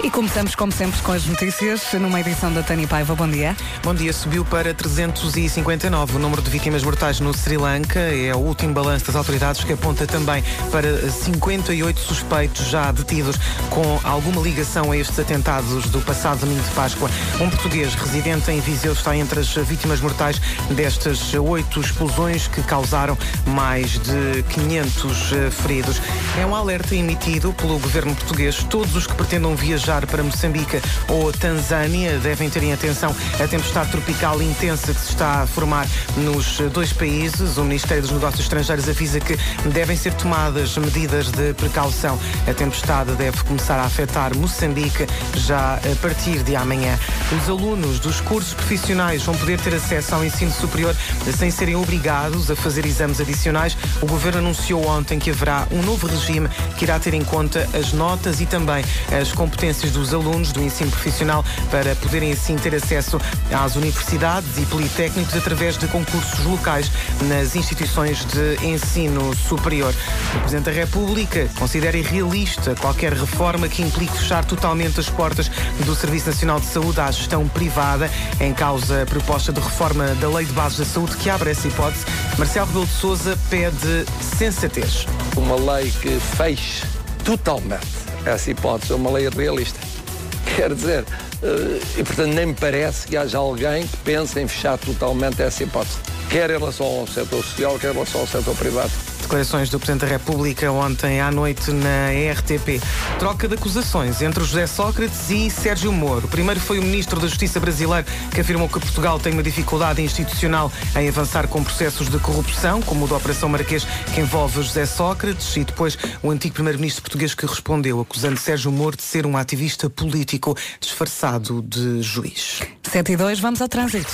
E começamos, como sempre, com as notícias, numa edição da Tânia Paiva. Bom dia. Bom dia. Subiu para 359 o número de vítimas mortais no Sri Lanka. É o último balanço das autoridades que aponta também para 58 suspeitos já detidos com alguma ligação a estes atentados do passado domingo de Páscoa. Um português residente em Viseu está entre as vítimas mortais destas oito explosões que causaram mais de 500 eh, feridos. É um alerta emitido pelo governo português. Todos os que pretendam viajar para Moçambique ou Tanzânia devem ter em atenção a tempestade tropical intensa que se está a formar nos dois países. O Ministério dos Negócios Estrangeiros avisa que devem ser tomadas medidas de precaução. A tempestade deve começar a afetar Moçambique já a partir de amanhã. Os alunos dos cursos profissionais vão poder ter acesso ao ensino superior sem serem obrigados a fazer exames adicionais. O governo anunciou ontem que haverá um novo regime que irá ter em conta as notas e também as competências dos alunos do ensino profissional para poderem assim ter acesso às universidades e politécnicos através de concursos locais nas instituições de ensino superior. O Presidente da República considera irrealista qualquer reforma que implique fechar totalmente as portas do Serviço Nacional de Saúde à gestão privada. Em causa a proposta de reforma da Lei de Bases da Saúde que abre essa hipótese, Marcelo Rebelo de Sousa pede sensatez. Uma lei que feche totalmente essa hipótese é uma lei realista. Quer dizer, eh, e portanto nem me parece que haja alguém que pense em fechar totalmente essa hipótese, quer em relação ao setor social, quer em relação ao setor privado. Declarações do Presidente da República ontem à noite na RTP. Troca de acusações entre José Sócrates e Sérgio Moro. Primeiro foi o Ministro da Justiça brasileiro que afirmou que Portugal tem uma dificuldade institucional em avançar com processos de corrupção, como o da Operação Marquês, que envolve José Sócrates, e depois o antigo Primeiro-Ministro português que respondeu, acusando Sérgio Moro de ser um ativista político disfarçado de juiz. 7 e 2, vamos ao trânsito.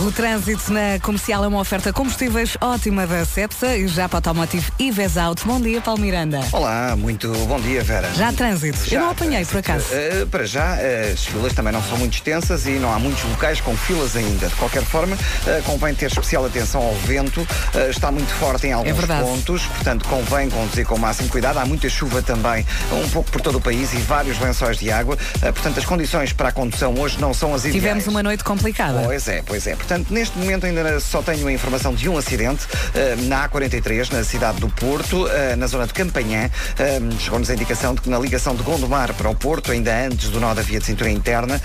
O trânsito na comercial é uma oferta combustíveis ótima da Cepsa e já para Automotive e Auto. Bom dia, Paulo Miranda. Olá, muito bom dia, Vera. Já trânsito? Já, Eu não apanhei, por acaso. Uh, para já, uh, as filas também não são muito extensas e não há muitos locais com filas ainda. De qualquer forma, uh, convém ter especial atenção ao vento. está muito forte em alguns é pontos, portanto, convém conduzir com o máximo cuidado. Há muita chuva também, um pouco por todo o país e vários lençóis de água. portanto, as condições para a condução hoje não são as ideais. Tivemos uma noite complicada. Pois é, pois é. Portanto, neste momento ainda só tenho a informação de um acidente uh, na A43, na cidade do Porto, uh, na zona de Campanhã. Uh, Chegou-nos a indicação de que na ligação de Gondomar para o Porto, ainda antes do nó da via de cintura interna,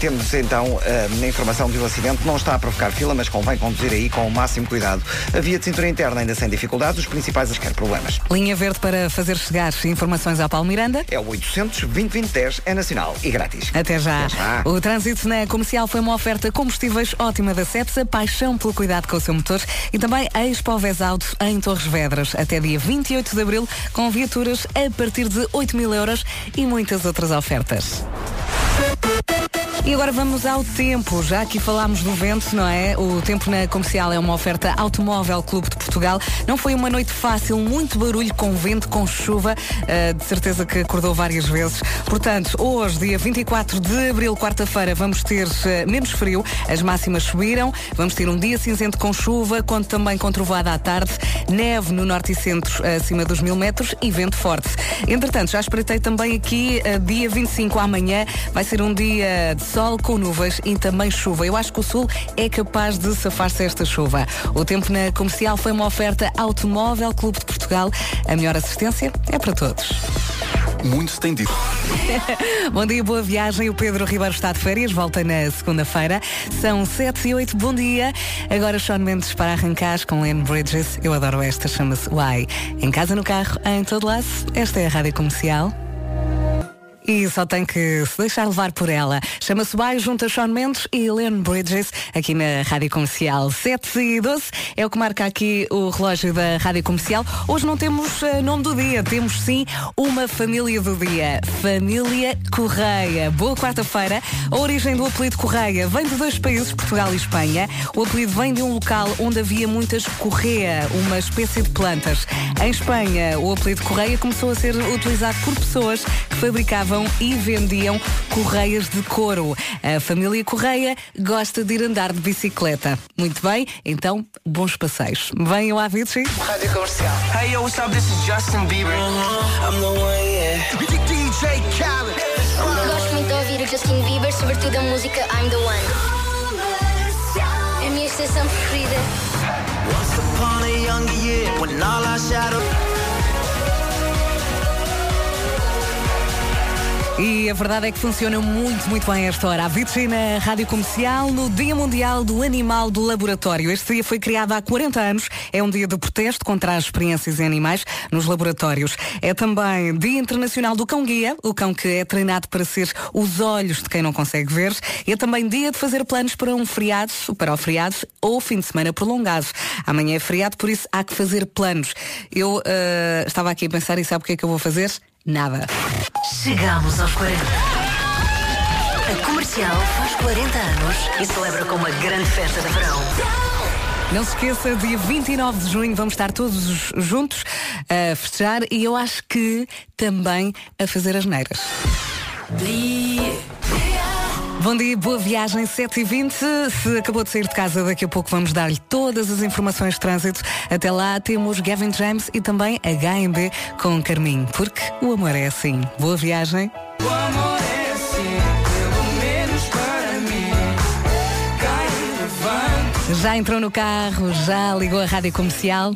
temos então a informação de um acidente. Não está a provocar fila, mas convém conduzir aí com o máximo cuidado. A via de cintura interna ainda sem dificuldades, os principais quer problemas. Linha verde para fazer chegar informações ao Paulo Miranda? É o 800 2010 é nacional e grátis. Até já. Até já. O trânsito na comercial foi uma oferta combustíveis ótima da Cepsa, paixão pelo cuidado com o seu motor e também a Expo Auto em Torres Vedras, até dia 28 de abril, com viaturas a partir de 8 mil euros e muitas outras ofertas. E agora vamos ao tempo. Já aqui falámos do vento, não é? O tempo na comercial é uma oferta Automóvel Clube de Portugal. Não foi uma noite fácil, muito barulho com vento, com chuva. Uh, de certeza que acordou várias vezes. Portanto, hoje, dia 24 de abril, quarta-feira, vamos ter uh, menos frio. As máximas subiram. Vamos ter um dia cinzento com chuva, quando também com trovada à tarde. Neve no norte e centro, acima dos mil metros e vento forte. Entretanto, já espreitei também aqui, uh, dia 25 amanhã, vai ser um dia de sol com nuvens e também chuva. Eu acho que o sul é capaz de safar-se esta chuva. O tempo na comercial foi uma oferta Automóvel Clube de Portugal. A melhor assistência é para todos. Muito se tem dito. Bom dia, boa viagem. O Pedro Ribeiro está de férias, volta na segunda-feira. São 7 e 8, bom dia. Agora Sean Mendes para arrancar com Len Bridges. Eu adoro esta, chama-se Why. Em casa, no carro, em todo lado. Esta é a Rádio Comercial. E só tem que se deixar levar por ela. Chama-se Baio junto a Sean Mendes e Helene Bridges, aqui na Rádio Comercial 7 e 12. É o que marca aqui o relógio da Rádio Comercial. Hoje não temos uh, nome do dia, temos sim uma família do dia. Família Correia. Boa quarta-feira. A origem do apelido Correia vem de dois países, Portugal e Espanha. O apelido vem de um local onde havia muitas correia, uma espécie de plantas. Em Espanha, o apelido Correia começou a ser utilizado por pessoas que fabricavam e vendiam correias de couro. A família Correia gosta de ir andar de bicicleta. Muito bem, então bons passeios. Venham à Avicii. Rádio Comercial. Hey yo, what's up? This is Justin Bieber. I'm the one, yeah. DJ Khaled. Gosto muito de ouvir o Justin Bieber, sobretudo a música I'm the One. É a minha estação preferida. Once upon a younger year, when all our shadows. E a verdade é que funciona muito, muito bem esta hora. A Avicii na Rádio Comercial no Dia Mundial do Animal do Laboratório. Este dia foi criado há 40 anos. É um dia de protesto contra as experiências em animais nos laboratórios. É também Dia Internacional do Cão Guia, o cão que é treinado para ser os olhos de quem não consegue ver. E é também dia de fazer planos para um feriado, para o feriado ou fim de semana prolongado. Amanhã é feriado, por isso há que fazer planos. Eu eh, estava aqui a pensar e sabe o que é que eu vou fazer? Nada. Chegamos aos 40. A comercial faz 40 anos e celebra com uma grande festa de verão. Não se esqueça, dia 29 de junho vamos estar todos juntos a festejar e eu acho que também a fazer as neiras. Bom dia, boa viagem, 7h20. Se acabou de sair de casa, daqui a pouco vamos dar-lhe todas as informações de trânsito. Até lá temos Gavin James e também HMB com Carminho, porque o amor é assim. Boa viagem. O amor é assim, pelo menos para mim. Cai levanta. Já entrou no carro, já ligou a rádio comercial.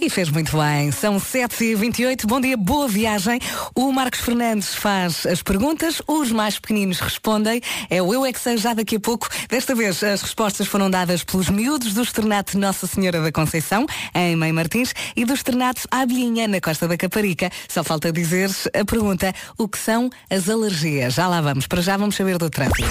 E fez muito bem. São 7h28. Bom dia, boa viagem. O Marcos Fernandes faz as perguntas, os mais pequeninos respondem. É o Eu é que sei já daqui a pouco. Desta vez as respostas foram dadas pelos miúdos do Externato Nossa Senhora da Conceição, em Mãe Martins, e do Externato Abelhinha, na Costa da Caparica. Só falta dizer a pergunta: o que são as alergias? Já lá vamos. Para já vamos saber do trânsito.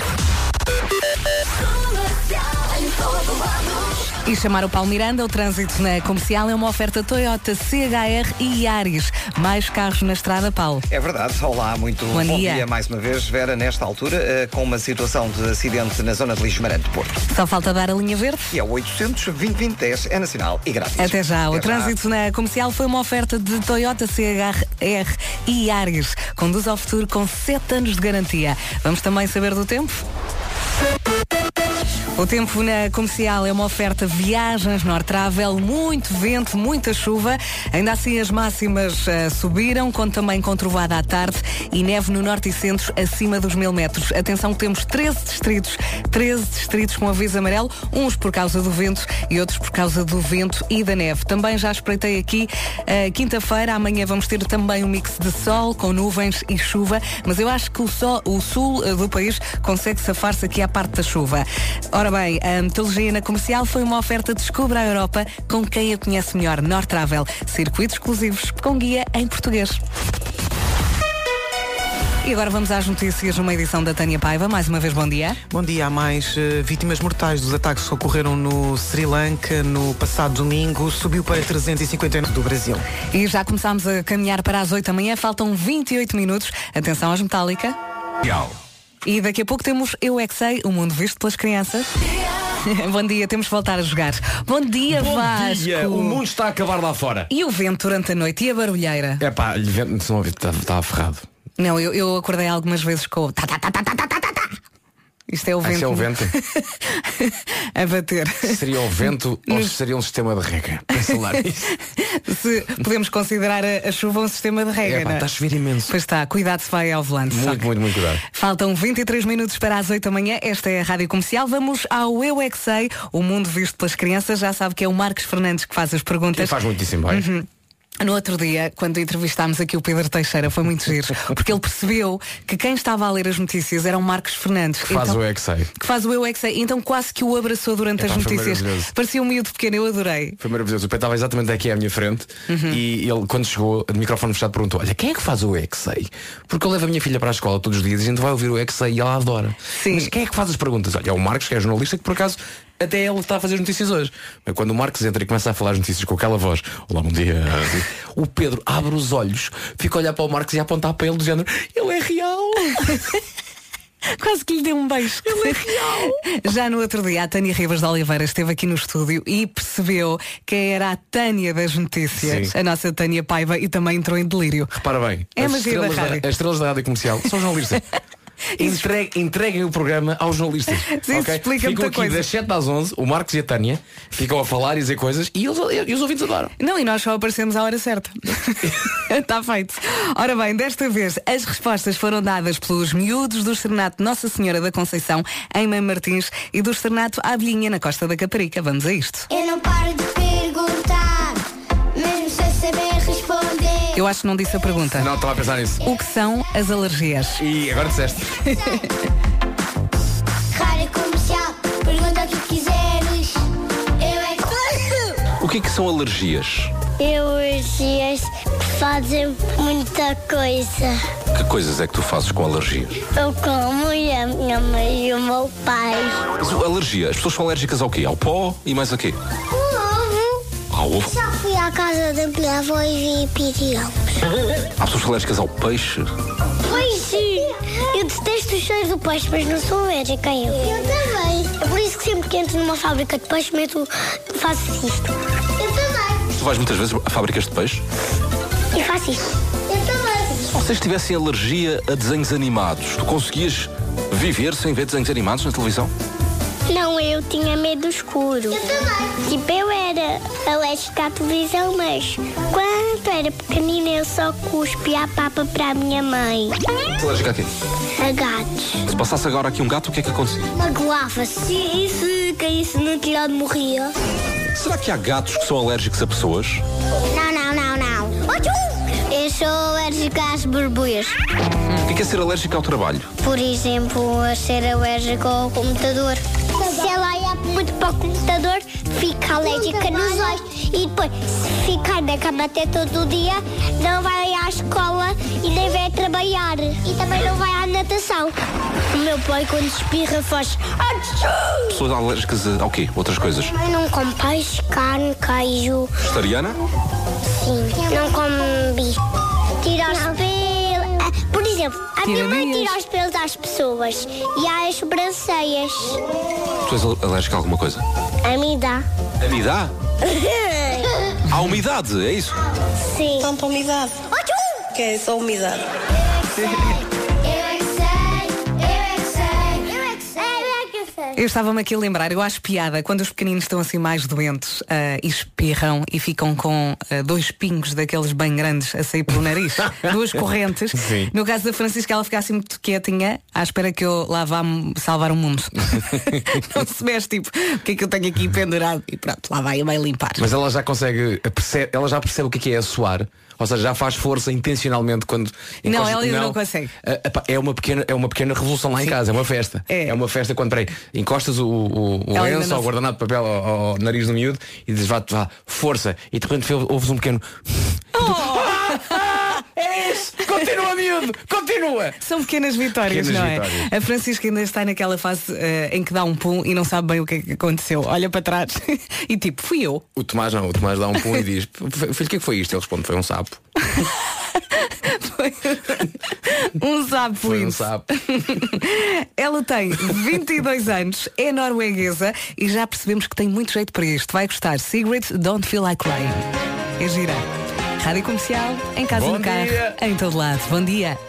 E chamar o Paulo Miranda, o trânsito na comercial é uma oferta Toyota CHR e Yaris. Mais carros na estrada, Paulo. É verdade. Olá, muito Bom bom, dia. dia. mais uma vez. Vera, nesta altura, eh, com uma situação de acidente na zona de Lismarante, Porto. Só falta dar a linha verde. E é o 800 2010 é nacional e grátis. Até já. O já. trânsito na comercial foi uma oferta de Toyota CHR e Yaris. Conduz ao futuro com 7 anos de garantia. Vamos também saber do tempo? O tempo na comercial é uma oferta viagens North Travel, muito vento, muita chuva. Ainda assim as máximas eh, subiram, com também com trovada à tarde e neve no norte e centro acima dos mil metros. Atenção temos 13 distritos, 13 distritos com aviso amarelo, uns por causa do vento e outros por causa do vento e da neve. Também já espreitei aqui eh, quinta-feira, amanhã vamos ter também um mix de sol com nuvens e chuva, mas eu acho que o, sol, o sul eh, do país consegue safar-se aqui à parte da chuva. Ora bem, a metodologia na comercial foi uma oferta Descubra a Europa com quem a conhece melhor, North Travel. Circuitos exclusivos com guia em português. E agora vamos às notícias numa edição da Tânia Paiva. Mais uma vez, bom dia. Bom dia. Há mais eh, vítimas mortais dos ataques que ocorreram no Sri Lanka no passado domingo. Subiu para 359 do Brasil. E já começámos a caminhar para as 8 da manhã. Faltam 28 minutos. Atenção às Metallica. E daqui a pouco temos Eu É Que Sei, o mundo visto pelas crianças. Bom dia, temos de voltar a jogar. Bom dia, Bom Vasco. dia, o mundo está a acabar lá fora. E o vento durante a noite e a barulheira? É pá, lhe vento, não estava tá, aferrado. Não, eu, eu acordei algumas vezes com o tá, tá, tá, tá, tá, tá, tá, tá. Isto é o Ah, vento. isso é o vento. a bater. Seria o vento ou seria um sistema de rega? Pensa lá. Se podemos considerar a, a chuva um sistema de regra. É pá, está a chover imenso. Pois está, cuidado se vai ao volante. Muito, que- muito, muito cuidado. Faltam 23 minutos para as 8 da manhã. Esta é a Rádio Comercial. Vamos ao Eu É Sei, o mundo visto pelas crianças. Já sabe que é o Marcos Fernandes que faz as E perguntas. faz muitíssimo bem. Uhum. No outro dia, quando entrevistámos aqui o Pedro Teixeira, foi muito giro, porque ele percebeu que quem estava a ler as notícias era o Marcos Fernandes. Que faz Então- o é que faz o Eu. Então quase que o abraçou durante as notícias. Parecia um miúdo pequeno, eu adorei. Foi maravilhoso. O pé estava exatamente aqui à minha frente Uhum. e ele, quando chegou, de microfone fechado, perguntou: Olha, quem é que faz o Exei? Porque eu levo a minha filha para a escola todos os dias e a gente vai ouvir o Exei e ela adora. Sim. Mas quem é que faz as perguntas? Olha, é o Marcos, que é jornalista, que por acaso até ele está a fazer as notícias hoje. Mas quando o Marcos entra e começa a falar as notícias com aquela voz, olá, bom dia. o Pedro abre os olhos, fica a olhar para o Marcos e a apontar para ele do género, ele é real. Quase que lhe deu um beijo. Já no outro dia, a Tânia Ribas de Oliveira esteve aqui no estúdio e percebeu que era a Tânia das notícias, Sim. a nossa Tânia Paiva, e também entrou em delírio. Repara bem, É as, estrelas da, rádio. as estrelas da rádio comercial são jornalistas. Entregue- entreguem o programa aos jornalistas. Sim, ok? explica ficam aqui coisa. das 7 às 11, o Marcos e a Tânia ficam a falar e dizer coisas e, eles, e os ouvintes adoram. Não, e nós só aparecemos à hora certa. Está feito. Ora bem, desta vez as respostas foram dadas pelos miúdos do Serenato Nossa Senhora da Conceição, em Mãe Martins, e do Serenato Abelhinha, na Costa da Caparica. Vamos a isto. Eu não paro de perguntar, mesmo sem saber. Eu acho que não disse a pergunta. Não, estava a pensar nisso. O que são as alergias? E agora disseste. Rádio comercial, pergunta o que quiseres. Eu é que. O que é que são alergias? Alergias fazem muita coisa. Que coisas é que tu fazes com alergias? Eu como e a minha mãe e o meu pai. Mas alergia, as pessoas são alérgicas ao quê? Ao pó e mais a quê? Ovo? Já fui à casa da minha avó e vi pirão. Há pessoas são alérgicas ao peixe? Pois sim. Eu detesto os cheiros do peixe, mas não sou alérgica a ele. Eu também. É por isso que sempre que entro numa fábrica de peixe, meto, faço isto. Eu também. Tu vais muitas vezes a fábricas de peixe? E faço isto. Eu também. Se vocês tivessem alergia a desenhos animados, tu conseguias viver sem ver desenhos animados na televisão? Não, eu tinha medo do escuro. Eu também. Tipo, eu era alérgica à televisão, mas quando era pequenina eu só cuspia a papa para a minha mãe. Alérgica a quê? A gatos. Se passasse agora aqui um gato, o que é que acontecia? Magoava-se. E se caísse no telhado morria? Será que há gatos que são alérgicos a pessoas? Não, não, não, não. Eu sou alérgica às borbulhas. O que é, que é ser alérgico ao trabalho? Por exemplo, a ser alérgica ao computador. Muito para o computador, fica alérgica nos olhos. E depois, se ficar na cama até todo o dia, não vai à escola e nem vai trabalhar. E também não vai à natação. O meu pai, quando espirra, faz. Pessoas alérgicas a- ao quê? Outras coisas? Mãe não come peixe, carne, queijo. Vegetariana? Sim. Não come bicho. Tira os exemplo, a minha mãe tira os pelos às pessoas e às sobrancelhas. Tu és al- alérgica a alguma coisa? A mim dá. A mim dá? À umidade, é isso? Sim. Tanta umidade. Que é só umidade. Eu estava-me aqui a lembrar, eu acho piada quando os pequeninos estão assim mais doentes ah, e espirram e ficam com ah, dois pingos daqueles bem grandes a sair pelo nariz, duas correntes. Sim. No caso da Francisca, ela fica assim muito quietinha, à espera que eu lá vá salvar o mundo. Não se mexe, tipo, o que é que eu tenho aqui pendurado? E pronto, lá vai, vai limpar. Mas ela já consegue, ela já percebe o que é, que é a suar. Ou seja, já faz força intencionalmente quando. Não, ela ainda não consegue. Ah, É uma pequena, é uma pequena revolução lá em casa, é uma festa. É. uma festa quando peraí, encostas o, o, o lenço ou o guardanapo de papel ao, nariz do miúdo e dizes vá, vá, força. E de repente ouves um pequeno. é! Continua, miúdo! Continua! São pequenas vitórias, Pequenas não é? vitórias. A Francisca ainda está naquela fase eh, em que dá um pum e não sabe bem o que é que aconteceu. Olha para trás e tipo, fui eu. O Tomás não, o Tomás dá um pum e diz, filho, o que é que foi isto? Ele responde, foi um sapo. Foi um sapo Foi um sapo. Ela tem 22 anos, é norueguesa e já percebemos que tem muito jeito para isto. Vai gostar. Secret Don't Feel Like Crying. É gira. Rádio Comercial, em casa Bom no carro, dia. em todo lado. Bom dia.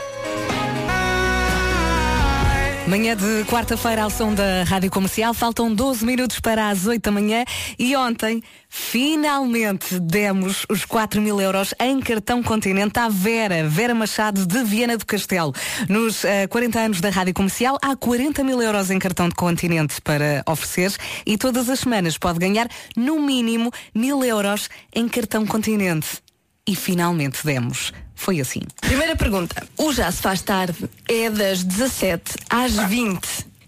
Manhã de quarta-feira ao som da Rádio Comercial, faltam 12 minutos para as 8 da manhã e ontem finalmente demos os 4 mil euros em cartão continente à Vera, Vera Machado de Viena do Castelo. Nos eh, 40 anos da Rádio Comercial há 40 mil euros em cartão de continente para oferecer e todas as semanas pode ganhar no mínimo mil euros em cartão continente. E finalmente demos. Foi assim. Primeira pergunta. O Já se faz tarde é das 17 às 20.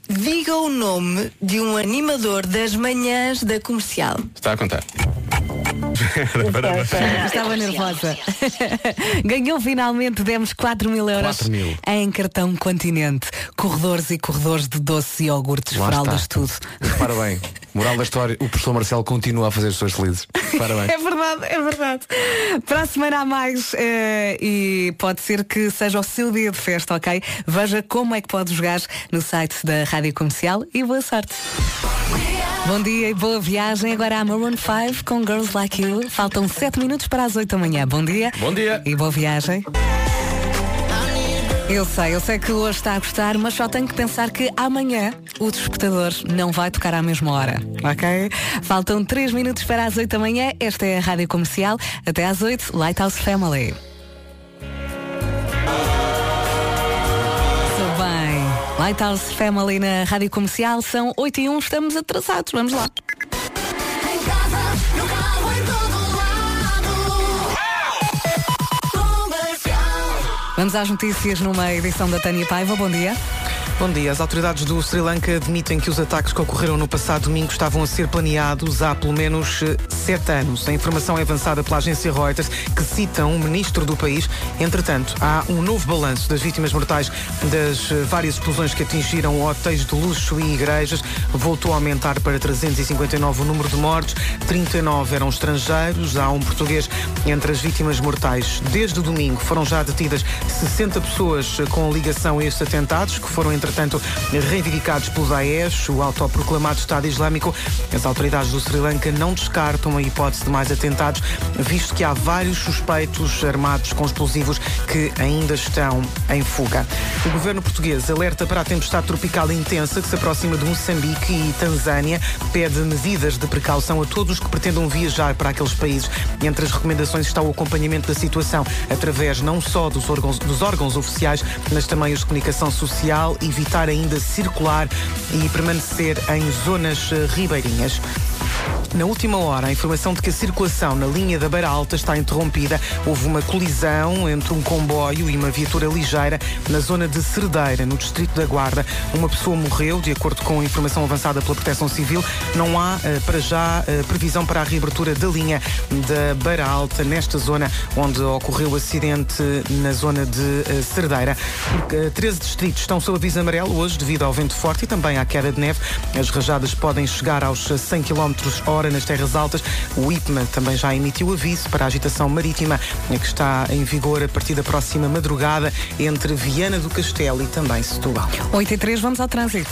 Diga o nome de um animador das manhãs da comercial. Está a contar. Estava nervosa. Ganhou finalmente, demos 4 mil euros 4 mil. em cartão continente. Corredores e corredores de doces e iogurtes, Lá fraldas, está. tudo. Repara bem, Moral da história, o professor Marcelo continua a fazer as suas felizes. Parabéns. É verdade, é verdade. Para a semana há mais eh, e pode ser que seja o seu dia de festa, ok? Veja como é que pode jogar no site da Rádio Comercial e boa sorte. Bom dia e boa viagem. Agora há Maroon 5 com Girls Like You. Faltam 7 minutos para as 8 da manhã. Bom dia. Bom dia. E boa viagem. Eu sei, eu sei que hoje está a gostar, mas só tenho que pensar que amanhã o despertador não vai tocar à mesma hora, ok? Faltam 3 minutos para as 8 da manhã, esta é a Rádio Comercial, até às 8, Lighthouse Family. Lighthouse Family na Rádio Comercial são 8 e 1, estamos atrasados, vamos lá. Vamos às notícias numa edição da Tânia Paiva, bom dia. Bom dia. As autoridades do Sri Lanka admitem que os ataques que ocorreram no passado domingo estavam a ser planeados há pelo menos eh, sete anos. A informação é avançada pela agência Reuters, que cita um ministro do país. Entretanto, há um novo balanço das vítimas mortais das eh, várias explosões que atingiram hotéis de luxo e igrejas. Voltou a aumentar para 359 o número de mortes. 39 eram estrangeiros. Há um português entre as vítimas mortais. Desde domingo foram já detidas 60 pessoas eh, com ligação a estes atentados, que foram entretanto reivindicados pelo Daesh, o autoproclamado Estado Islâmico. As autoridades do Sri Lanka não descartam a hipótese de mais atentados, visto que há vários suspeitos armados com explosivos que ainda estão em fuga. O governo português alerta para a tempestade tropical intensa que se aproxima de Moçambique e Tanzânia, pede medidas de precaução a todos que pretendam viajar para aqueles países. Entre as recomendações está o acompanhamento da situação através não só dos órgãos, dos órgãos oficiais, mas também os de comunicação social, evitar ainda circular e permanecer em zonas eh, ribeirinhas. Na última hora, a informação de que a circulação na linha da Beira Alta está interrompida. Houve uma colisão entre um comboio e uma viatura ligeira na zona de Cerdeira, no distrito da Guarda. Uma pessoa morreu, de acordo com a informação avançada pela Proteção Civil. Não há, eh, para já, eh, previsão para a reabertura da linha da Beira Alta, nesta zona onde ocorreu o acidente na zona de eh, Cerdeira. Porque, 13 distritos estão sob aviso amarelo hoje, devido ao vento forte e também à queda de neve. As rajadas podem chegar aos 100 km hora nas terras altas. O IPMA também já emitiu aviso para a agitação marítima que está em vigor a partir da próxima madrugada entre Viana do Castelo e também Setúbal. 8 e 3, vamos ao trânsito.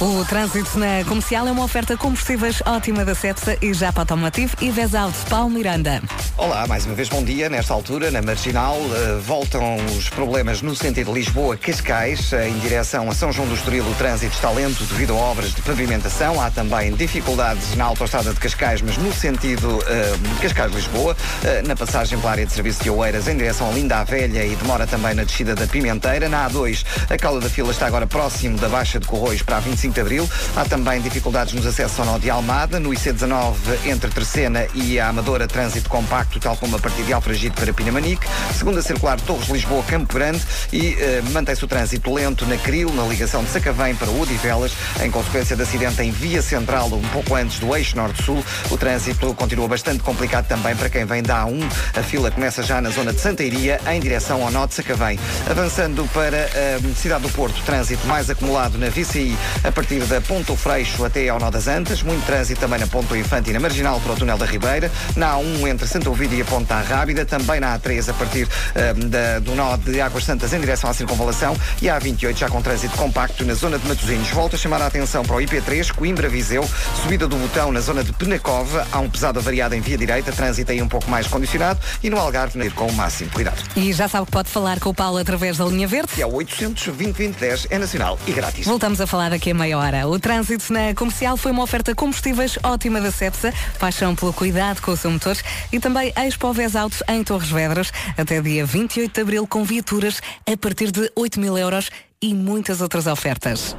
O trânsito na comercial é uma oferta combustíveis ótima da Cepsa e já para automotivo e Vesal de Paulo Miranda. Olá, mais uma vez bom dia. Nesta altura, na Marginal, eh, voltam os problemas no sentido Lisboa-Cascais, em direção a São João do Estoril. O trânsito está lento devido a obras de pavimentação. Há também dificuldades na autoestrada de Cascais, mas no sentido eh, Cascais-Lisboa, eh, na passagem pela área de serviço de Oeiras, em direção a Linda a Velha e demora também na descida da Pimenteira. Na A2, a cauda da fila está agora próximo da Baixa de Corroios para a 25 de Abril. Há também dificuldades nos acessos ao nó de Almada, no IC19 entre Terceira e a Amadora, trânsito compacto, tal como a partir de Alfragide para Pinamanique. Segunda circular Torres-Lisboa, Campo Grande e eh, mantém-se o trânsito lento na Cril, na ligação de Sacavém para Odivelas, em consequência de acidente em via central, um pouco antes do eixo norte-sul. O trânsito continua bastante complicado também para quem vem da A1. A fila começa já na zona de Santa Iria, em direção ao nó de Sacavém. Avançando para a cidade do Porto, trânsito mais acumulado na VCI a partir da Ponto Freixo até ao nó das Antas. Muito trânsito também na Ponto Infante e na Marginal para o túnel da Ribeira. Na A1 entre Santa Ovídio e a Ponta Rábida. Também na A3 a partir eh, da- do nó de Águas Santas em direção à circunvalação. E a A28 já com trânsito compacto na zona de Matosinhos. Volto a chamar a atenção para o IP3, Coimbra-Viseu. Subida do botão na zona de Penacova. Há um pesado avariado em via direita. Trânsito aí um pouco mais condicionado. E no Algarve, ir com o máximo cuidado. E já sabe que pode falar com o Paulo através da linha verde. E é o 820 é nacional e grátis. Voltamos a falar daqui a meia hora. O trânsito na comercial foi uma oferta combustíveis ótima da Cepsa, paixão pelo cuidado com o seu motor e também Expo Vez Autos em Torres Vedras, até dia 28 de abril, com viaturas a partir de 8 mil euros e muitas outras ofertas.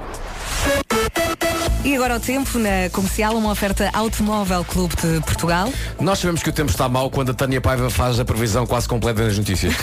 E agora o tempo na comercial, uma oferta Automóvel Clube de Portugal. Nós sabemos que o tempo está mau quando a Tânia Paiva faz a previsão quase completa nas notícias.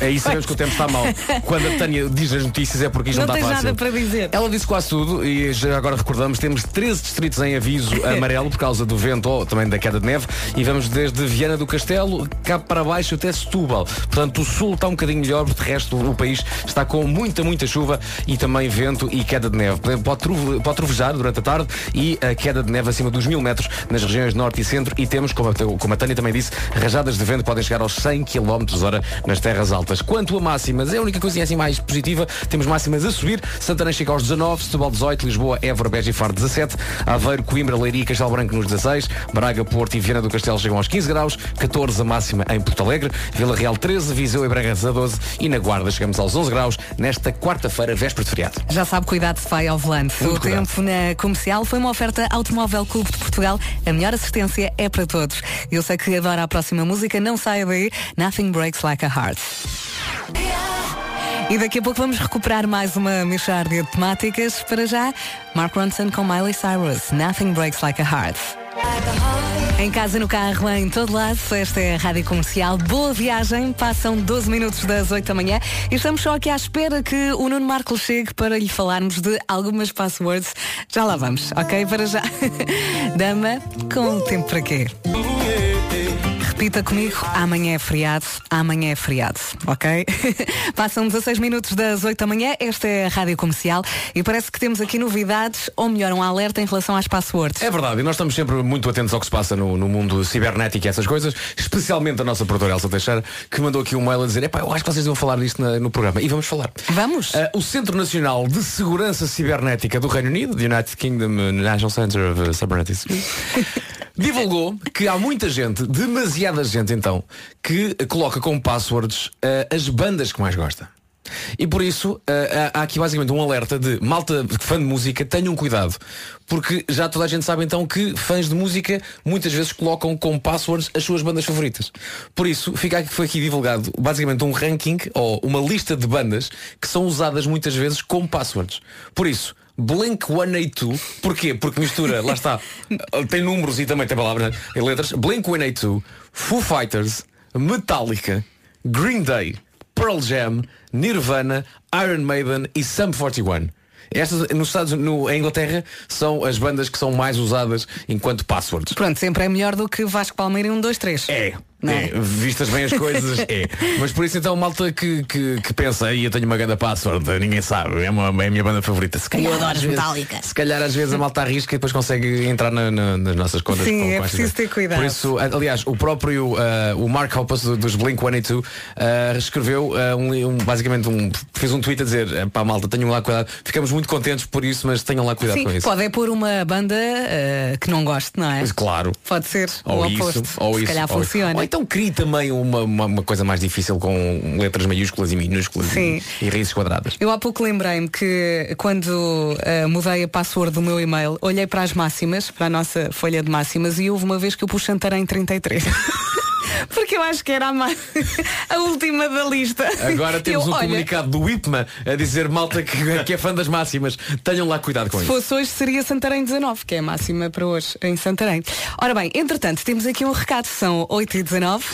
Aí sabemos que o tempo está mau. Quando a Tânia diz as notícias é porque isto não, Não está fácil. nada para dizer. Ela disse quase tudo e já agora recordamos, temos 13 distritos em aviso amarelo por causa do vento ou também da queda de neve e vamos desde Viana do Castelo cá para baixo até Setúbal. Portanto, o sul está um bocadinho melhor, de resto o país está com muita, muita chuva e também vento e queda de neve. Pode, pode trovejar durante a tarde e a queda de neve acima dos mil metros nas regiões norte e centro e temos, como a, como a Tânia também disse, rajadas de vento podem chegar aos 100 km hora nas terras altas. Quanto a máximas, é a única coisinha assim mais positiva. Temos máximas a subir. Santarém chega aos 19, Setúbal 18, Lisboa, Évora, Beja e Faro 17, Aveiro, Coimbra, Leiria e Castelo Branco nos 16, Braga, Porto e Viana do Castelo chegam aos 15 graus, 14 a máxima em Porto Alegre, Vila Real 13, Viseu e Bragança 12 e na Guarda chegamos aos 11 graus nesta quarta-feira, véspera de feriado. Já sabe, cuidado se vai ao volante. O tempo na comercial foi uma oferta Automóvel Clube de Portugal. A melhor assistência é para todos. Eu sei que adora a próxima música, não saia daí. Nothing Breaks Like a Heart. E daqui a pouco vamos recuperar mais uma mixárdia de temáticas. Para já, Mark Ronson com Miley Cyrus. Nothing Breaks Like a Heart. Em casa, no carro, em todo lado, esta é a Rádio Comercial. Boa viagem, passam 12 minutos das 8 da manhã e estamos só aqui à espera que o Nuno Marco chegue para lhe falarmos de algumas passwords. Já lá vamos, ok? Para já. Dama, com tempo para quê? Repita comigo, amanhã é feriado, amanhã é feriado, ok? Passam 16 minutos das 8 da manhã, esta é a Rádio Comercial e parece que temos aqui novidades, ou melhor, um alerta em relação às passwords. É verdade, e nós estamos sempre muito atentos ao que se passa no, no mundo cibernético e essas coisas, especialmente a nossa produtora Elsa Teixeira, que mandou aqui um mail a dizer, epá, eu acho que vocês vão falar disto na- no programa. E vamos falar. Vamos? Ah, o Centro Nacional de Segurança Cibernética do Reino Unido, the United Kingdom National Center of uh, Cybernetics, divulgou que há muita gente, demasiada gente então, que coloca como passwords ah, as bandas que mais gosta. E por isso há há aqui basicamente um alerta de malta fã de música, tenham cuidado. Porque já toda a gente sabe então que fãs de música muitas vezes colocam como passwords as suas bandas favoritas. Por isso, fica aqui, foi aqui divulgado basicamente um ranking ou uma lista de bandas que são usadas muitas vezes como passwords. Por isso, Blink 182, porquê? Porque mistura, lá está, tem números e também tem palavras em letras. Blink 182, Foo Fighters, Metallica, Green Day, Pearl Jam, Nirvana, Iron Maiden e Sum 41. Estas nos Estados no, em Inglaterra são as bandas que são mais usadas enquanto passwords. Pronto, sempre é melhor do que Vasco Palmeira 1, 2, 3. É. Não É, vistas bem as coisas, é. Mas por isso então, malta que, que, que pensa, aí eu tenho uma grande password, ninguém sabe, é, uma, é a minha banda favorita. Se calhar, Eu adoro vezes-. Se calhar às vezes a malta arrisca e depois consegue entrar na- na- nas nossas contas. Sim, com- é preciso ter cuidado. Por isso, aliás, o próprio ah, o Mark Hoppus do- dos Blink 182 ah, escreveu ah, um, um- basicamente um, fez um tweet a dizer, pá malta, tenham lá cuidado. Ficamos muito contentes por isso, mas tenham lá cuidado Sim, com isso. pode é pôr uma banda eh, que não goste, não é? Claro. Pode ser Ou o isso, oposto. ou Se isso, calhar ou isso. funciona. Ou então crie também uma, uma, uma coisa mais difícil com letras maiúsculas e minúsculas Sim. e, e raízes quadradas. Eu há pouco lembrei-me que quando eh, mudei a password do meu e-mail, olhei para as máximas, para a nossa folha de máximas, e houve uma vez que eu pus Santarém 33. Porque eu acho que era a, ma- a última da lista. Agora temos Eu, um olha, comunicado do IPMA a dizer malta que, que é fã das máximas. Tenham lá cuidado com Se isso. fosse hoje seria Santarém 19, que é a máxima para hoje em Santarém. Ora bem, entretanto, temos aqui um recado, são 8 e 19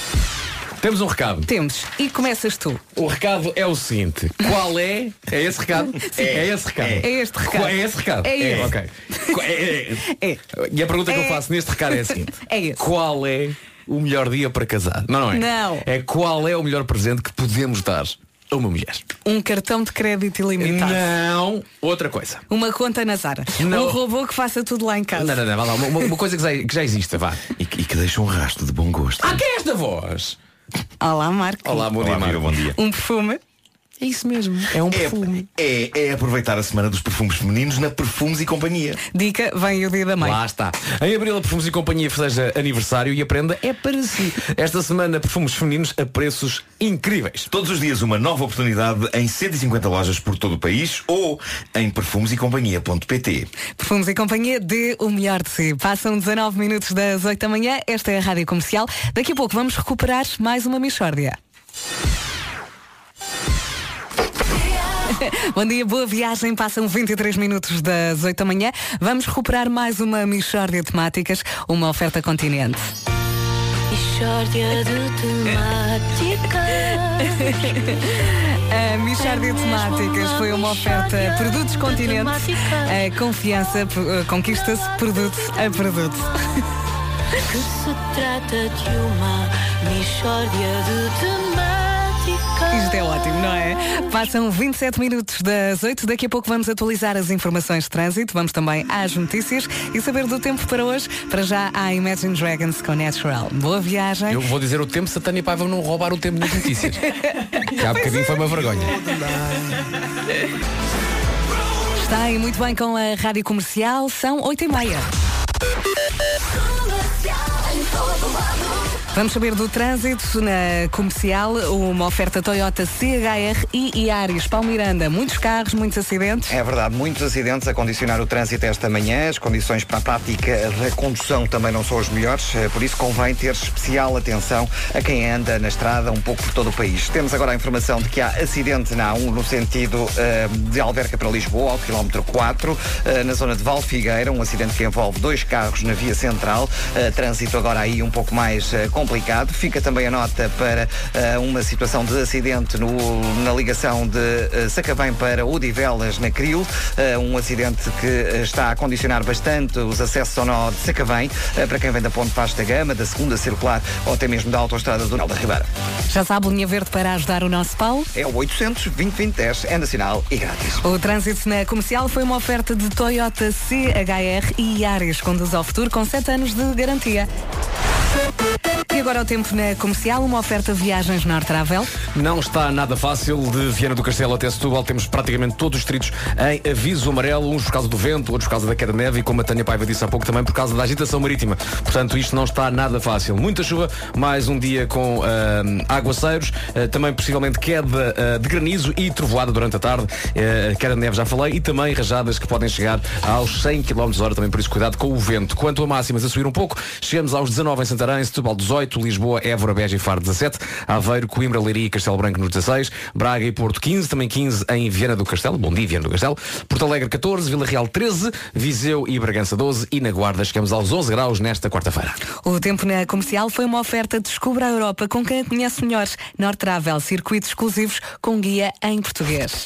Temos um recado. Temos. E começas tu. O recado é o seguinte. Qual é? É esse recado? Sim. É, esse recado. É este recado. É esse recado? É esse. ok. É- é- É. E a pergunta que eu É. faço neste recado é a seguinte. É esse. Qual é o melhor dia para casar? Não, não é? Não. É qual é o melhor presente que podemos dar a uma mulher? Um cartão de crédito ilimitado. Não. Outra coisa. Uma conta na Zara. Não. Um robô que faça tudo lá em casa. Não, não, não, vá lá. Uma, uma coisa que já, que já existe, vá. E que, e que deixa um rastro de bom gosto. Ah, quem é esta voz? Olá, Marco. Olá, bom dia, Olá, Marco. Bom dia. Um perfume. É isso mesmo. É um perfume. É, é aproveitar a semana dos perfumes femininos na Perfumes e Companhia. Dica, vem o dia da mãe. Lá está. Em abril a Perfumes e Companhia festeja aniversário e a prenda é para si. Esta semana perfumes femininos a preços incríveis. Todos os dias uma nova oportunidade em 150 lojas por todo o país ou em perfumesecompanhia.pt. Perfumes e companhia de o melhor de si. Passam 19 minutos das 8 da manhã. Esta é a Rádio Comercial. Daqui a pouco vamos recuperar mais uma Michórdia. Bom dia, boa viagem. Passam 23 minutos das 8 da manhã. Vamos recuperar mais uma Michórdia de Temáticas, uma oferta continente. Michórdia de A Michórdia de Temáticas foi uma oferta Produtos Continente. A confiança eh, conquista-se produto a produto. Que se trata de uma de temáticas. Isto é ótimo, não é? Passam 27 minutos das 8. Daqui a pouco vamos atualizar as informações de trânsito. Vamos também às notícias e saber do tempo para hoje. Para já, há Imagine Dragons com Natural. Boa viagem. Eu vou dizer o tempo se a Tânia Paiva não roubar o tempo das notícias. que há bocadinho foi uma vergonha. Está aí muito bem com a rádio comercial. São 8 e meia. Vamos saber do trânsito na comercial, uma oferta Toyota CHR e Iaris Palmiranda. Muitos carros, muitos acidentes. É verdade, muitos acidentes a condicionar o trânsito esta manhã. As condições para a prática da condução também não são as melhores, eh, por isso convém ter especial atenção a quem anda na estrada um pouco por todo o país. Temos agora a informação de que há acidente na A1 no sentido eh, de Alverca para Lisboa, ao quilómetro 4, eh, na zona de Valfigueira, um acidente que envolve dois carros na via central. Eh, trânsito agora aí um pouco mais eh, complicado. Fica também a nota para eh, uma situação de acidente no- na ligação de eh, Sacavém para Odivelas, na Cril. Eh, um acidente que está a condicionar bastante os acessos ao nó de Sacavém, para quem vem da Ponte Vasta Gama, da segunda circular ou até mesmo da autoestrada do Nal da Ribeira. Já sabe, linha verde para ajudar o nosso Paulo. É o 800 2010 é nacional e grátis. O trânsito na comercial foi uma oferta de Toyota CHR e Iaris. Conduz ao futuro com 7 anos de garantia. E agora o tempo na comercial, uma oferta Viagens Norte Travel. Não está nada fácil de Viana do Castelo até Setúbal. Temos praticamente todos os distritos em aviso amarelo, uns por causa do vento, outros por causa da queda de neve e, como a Tânia Paiva disse há pouco, também por causa da agitação marítima. Portanto, isto não está nada fácil. Muita chuva, mais um dia com ah, aguaceiros, ah, também possivelmente queda ah, de granizo e trovoada durante a tarde. Queda de neve já falei e também rajadas que podem chegar aos 100 km hora, também por isso cuidado com o vento. Quanto a máximas a subir um pouco, chegamos aos 19 em Santarém, Setúbal 18, Lisboa, Évora, Beja e Faro 17, Aveiro, Coimbra, Leiria e Castelo Branco nos 16, Braga e Porto 15, também 15 em Viana do Castelo, bom dia Viana do Castelo, Porto Alegre 14, Vila Real 13, Viseu e Bragança 12 e na Guarda chegamos aos 11 graus nesta quarta-feira. O tempo na comercial foi uma oferta Descubra a Europa com quem a conhece melhor. Norte Travel, circuitos exclusivos com guia em português.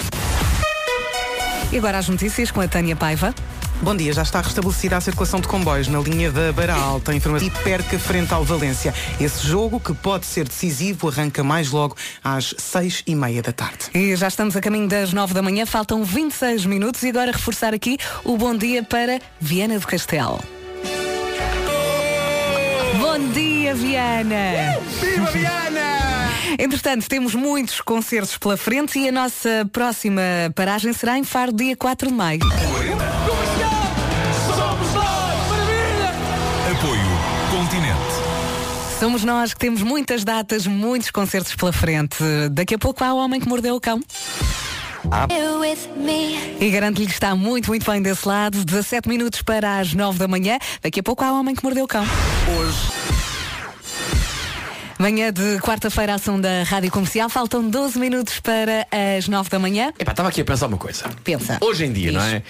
E agora as notícias com a Tânia Paiva. Bom dia, já está restabelecida a circulação de comboios na linha da Beira Alta, informação e perca frente ao Valência. Esse jogo, que pode ser decisivo, arranca mais logo às seis e meia da tarde. E já estamos a caminho das 9 da manhã, faltam 26 minutos e agora reforçar aqui o bom dia para Viana do Castelo. Bom dia, Viana! Viva Viana! Entretanto, temos muitos concertos pela frente e a nossa próxima paragem será em Faro, dia 4 de maio. Somos nós que temos muitas datas, muitos concertos pela frente. Daqui a pouco há o Homem que Mordeu o Cão. E garanto-lhe que está muito, muito bem desse lado. 17 minutos para as 9 da manhã. Daqui a pouco há o Homem que Mordeu o Cão. Hoje. Manhã de quarta-feira, ação da Rádio Comercial. Faltam 12 minutos para as 9 da manhã. Epá, estava aqui a pensar uma coisa. Pensa. Hoje em dia, Diz. não é?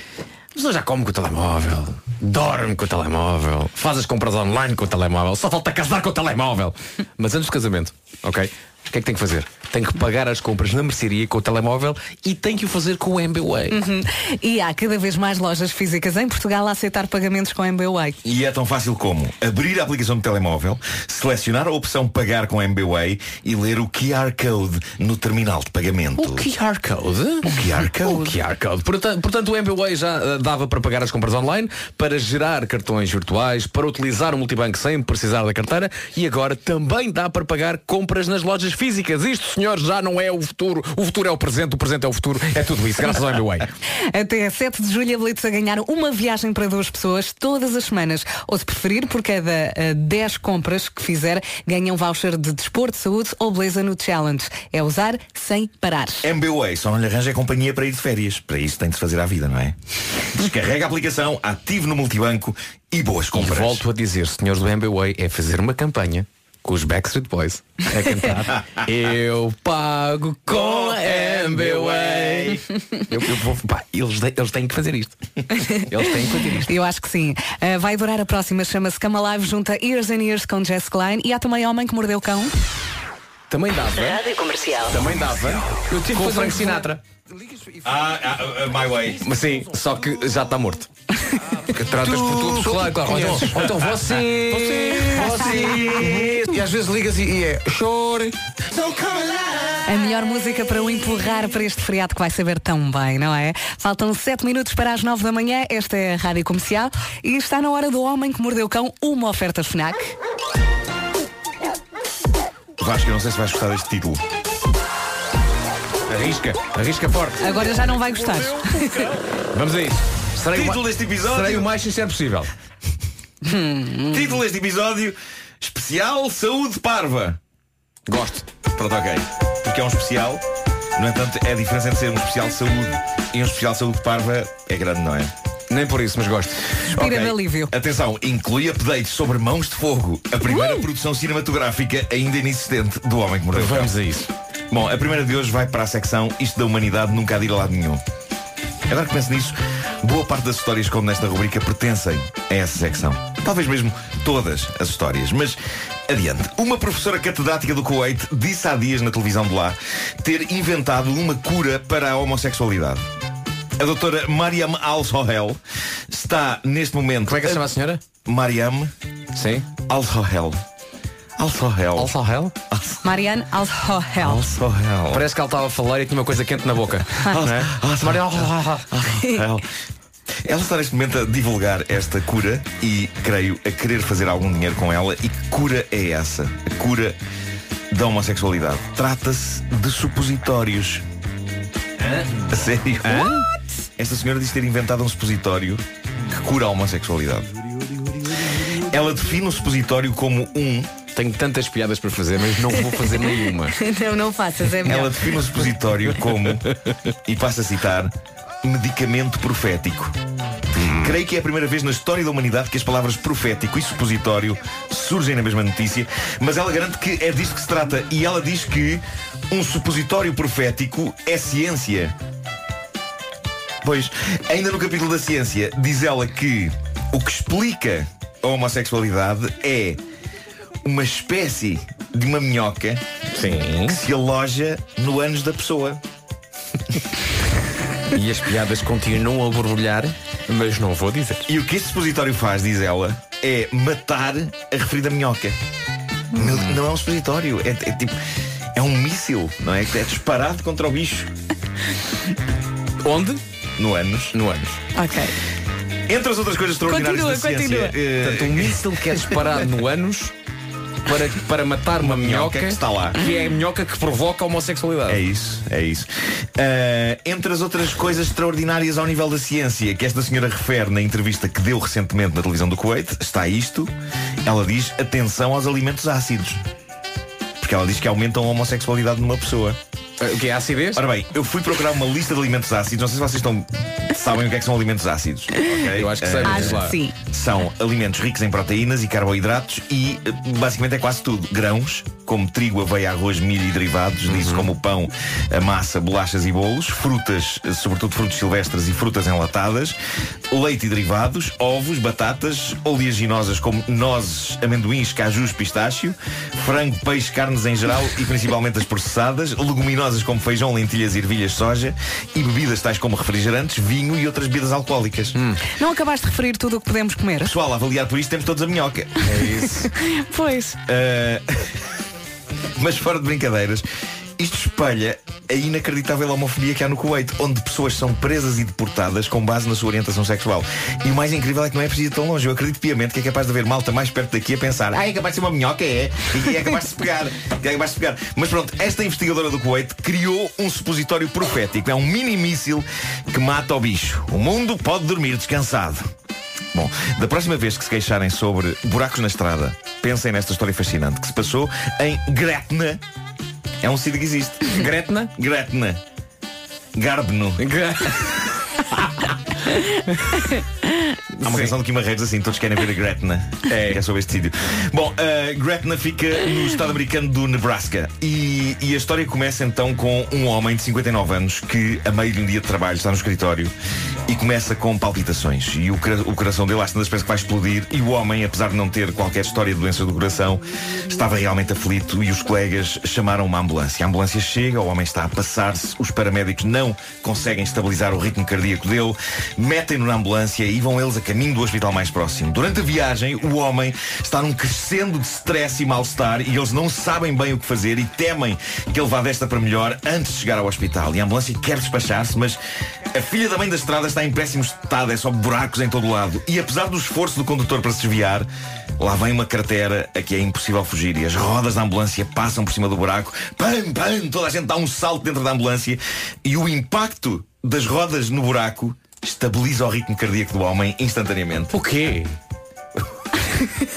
A pessoa já come com o telemóvel, dorme com o telemóvel, faz as compras online com o telemóvel, só falta casar com o telemóvel. Mas antes do casamento, ok? O que é que tem que fazer? Tem que pagar as compras na mercearia com o telemóvel e tem que o fazer com o MBWay. Uhum. E há cada vez mais lojas físicas em Portugal a aceitar pagamentos com MBWay. E é tão fácil como abrir a aplicação do telemóvel, selecionar a opção pagar com MBWay e ler o QR Code no terminal de pagamento. O QR Code? O QR Code. O QR Code. Portanto, portanto, o MBWay já eh, dava para pagar as compras online, para gerar cartões virtuais, para utilizar o multibanco sem precisar da carteira e agora também dá para pagar compras nas lojas físicas. Isto, senhores, já não é o futuro. O futuro é o presente, o presente é o futuro. É tudo isso, graças ao MBWay. Até 7 de julho habilita-se a ganhar uma viagem para duas pessoas todas as semanas. Ou se preferir, por cada eh, 10 compras que fizer, ganha um voucher de desporto, saúde ou beleza no Challenge. É usar sem parar. MBWay só não lhe arranja companhia para ir de férias. Para isso tem de se fazer à vida, não é? Descarrega a aplicação, ative no multibanco e boas E compras. volto a dizer, senhores do MBWay, é fazer uma campanha com os Backstreet Boys a cantar. Eu pago com a MBWay eu, eu vou, pá, eles, eles têm que fazer isto. Eles têm que fazer isto. Eu acho que sim. Uh, vai durar a próxima, chama-se Cama Live, junta Ears and Ears com Jess Klein e há também Homem que Mordeu o Cão. Também dava. Rádio Comercial. Também dava. Eu tive com o Frank Sinatra Ah, ah, ah, My Way. Mas sim, só que já está morto Que tratas por tua pessoa. Claro, claro. Ou então, ou então você, Você. E às vezes ligas e, e é chore. A melhor música para o empurrar para este feriado que vai saber tão bem, não é? Faltam 7 minutos para as 9 da manhã. Esta é a Rádio Comercial e está na hora do Homem que Mordeu o Cão, uma oferta FNAC. Vasco, eu não sei se vais gostar deste título. Arrisca, arrisca forte Agora já não vai gostar. Vamos a isso Serei Título deste episódio. Serei o mais sincero possível Título deste episódio: Especial Saúde Parva. Gosto Pronto, ok. Porque é um especial. No entanto, é a diferença entre ser um especial saúde e um especial saúde parva é grande, não é? Nem por isso, mas gosto Suspira Ok. de alívio. Atenção, inclui updates sobre Mãos de Fogo, a primeira produção cinematográfica ainda inexistente do Homem que Mordeu. Vamos a isso Bom, a primeira de hoje vai para a secção Isto da Humanidade Nunca há de ir a lado nenhum. Agora que penso nisso, boa parte das histórias como nesta rubrica pertencem a essa secção. Talvez mesmo todas as histórias. Mas adiante. Uma professora catedrática do Kuwait disse há dias na televisão de lá ter inventado uma cura para a homossexualidade. A doutora Mariam Al-Sohel está neste momento. Como é que se chama a senhora? Mariam Sim Al-Sohel. Al-Sohel. Al-Sahel Marianne Alhohel. Al-Sohel. Parece que ela estava a falar e tinha uma coisa quente na boca não é? Maria Ela, ela está neste momento a divulgar esta cura e, creio, a querer fazer algum dinheiro com ela. E que cura é essa? A cura da homossexualidade. Trata-se de supositórios. A sério? Esta senhora diz ter inventado um supositório que cura a homossexualidade. Ela define o supositório como um. Tenho tantas piadas para fazer, mas não vou fazer nenhuma Não, não faças, é melhor. Ela define o supositório como, e passo a citar, medicamento profético. Creio que é a primeira vez na história da humanidade que as palavras profético e supositório surgem na mesma notícia, mas ela garante que é disto que se trata e ela diz que um supositório profético é ciência. Pois, ainda no capítulo da ciência, diz ela que o que explica a homossexualidade é uma espécie de uma minhoca Sim que se aloja no ânus da pessoa. E as piadas continuam a borbulhar Mas não vou dizer E o que este supositório faz, diz ela, é matar a referida minhoca. Meu- Não é um supositório, é, é tipo. É um míssil, não é? É disparado contra o bicho. Onde? No ânus. No ânus Ok. Entre as outras coisas extraordinárias Continua, da ciência. continua. eh, Portanto, um míssil que é disparado no ânus para, para matar uma, minhoca minhoca, que está lá. Que é a minhoca que provoca a homossexualidade. É isso, é isso. Ah, entre as outras coisas extraordinárias ao nível da ciência que esta senhora refere na entrevista que deu recentemente na televisão do Kuwait, está isto. Ela diz atenção aos alimentos ácidos. Porque ela diz que aumentam a homossexualidade numa pessoa. O que é acidez? Ora bem, eu fui procurar uma lista de alimentos ácidos. Não sei se vocês estão, sabem o que é que são alimentos ácidos. ok? Eu acho que mas Acho lá. que sim. são alimentos ricos em proteínas e carboidratos e eh, basicamente é quase tudo. Grãos, como trigo, aveia, arroz, milho e derivados, disso como o pão, a massa, bolachas e bolos, frutas, eh, sobretudo frutos silvestres e frutas enlatadas, leite e derivados, ovos, batatas, oleaginosas como nozes, amendoins, cajus, pistácio, frango, peixe, carnes em geral e principalmente as processadas, leguminosas como feijão, lentilhas, ervilhas, soja e bebidas tais como refrigerantes, vinho e outras bebidas alcoólicas. Não acabaste de referir tudo o que podemos comer? Pessoal, a avaliar por isto temos todos a minhoca. É isso. Pois. Uh, Mas fora de brincadeiras, isto espelha a inacreditável homofobia que há no Kuwait, onde pessoas são presas e deportadas com base na sua orientação sexual. E o mais incrível é que não é preciso ir tão longe. Eu acredito piamente que é capaz de haver malta mais perto daqui a pensar, ah, é capaz de ser uma minhoca, é, e é capaz de se pegar. É capaz de pegar. Mas pronto, esta investigadora do Kuwait criou um supositório profético. É um mini míssil que mata o bicho. O mundo pode dormir descansado. Bom, da próxima vez que se queixarem sobre buracos na estrada, pensem nesta história fascinante que se passou em Gretna. É um sítio que existe. Gretna? Gretna. Garbno. Há uma canção do Guimarães assim, todos querem ver a Gretna. É. É sobre este sítio. Bom, a Gretna fica no estado americano do Nebraska. E, e a história começa então com um homem de 59 anos que, a meio de um dia de trabalho, está no escritório e começa com palpitações. E o, o coração dele às tantas pensa que vai explodir. E o homem, apesar de não ter qualquer história de doença do coração, estava realmente aflito e os colegas chamaram uma ambulância. A ambulância chega, o homem está a passar-se, os paramédicos não conseguem estabilizar o ritmo cardíaco dele, metem-no na ambulância e vão eles a caminho do hospital mais próximo. Durante a viagem, o homem está num crescendo de stress e mal-estar e eles não sabem bem o que fazer e temem que ele vá desta para melhor antes de chegar ao hospital. E a ambulância quer despachar-se, mas a filha da mãe da estrada está em péssimo estado, é só buracos em todo o lado. E apesar do esforço do condutor para se desviar, lá vem uma cratera a que é impossível fugir e as rodas da ambulância passam por cima do buraco. Pam, pam, toda a gente dá um salto dentro da ambulância e o impacto das rodas no buraco estabiliza o ritmo cardíaco do homem instantaneamente. O quê?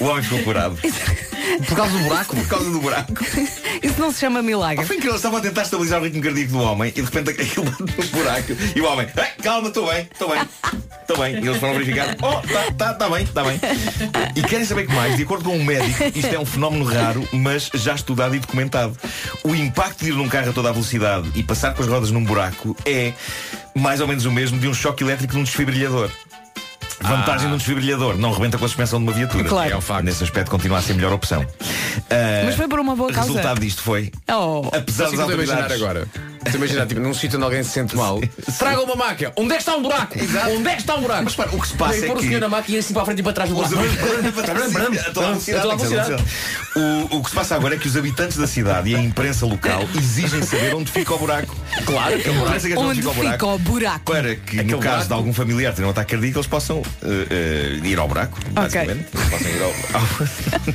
O homem ficou curado. Por causa do buraco? Por causa do buraco. Isso não se chama milagre. Foi incrível, estava a tentar estabilizar o ritmo cardíaco do homem e de repente aquilo no buraco e o homem, "Ei, calma, estou bem, estou bem, estou bem. E eles foram verificar, oh, está tá, tá bem, está bem. E querem saber que mais? De acordo com um médico, isto é um fenómeno raro, mas já estudado e documentado. O impacto de ir num carro a toda a velocidade e passar com as rodas num buraco é mais ou menos o mesmo de um choque elétrico num desfibrilhador. Vantagem de um desfibrilhador, não rebenta com a suspensão de uma viatura. Claro. É um facto. Nesse aspecto continua a ser a melhor opção. Ah, Mas foi por uma boa o causa. resultado disto foi Oh. Apesar das autoridades agora. Estou a imaginar, tipo, num sítio onde alguém se sente mal. Traga uma máquina. Onde é que está um buraco? Onde é que está um buraco? Mas para, o que se passa E é pôr o senhor na máquina e assim para a frente e para trás do buraco. O, que se passa agora é que os habitantes da cidade e a imprensa local exigem saber onde fica o buraco. Claro, a imprensa quer saber Onde fica o buraco. fica o buraco? Para que, no caso buraco. de algum familiar ter um ataque cardíaco, eles possam eh, eh, ir ao buraco. Basicamente.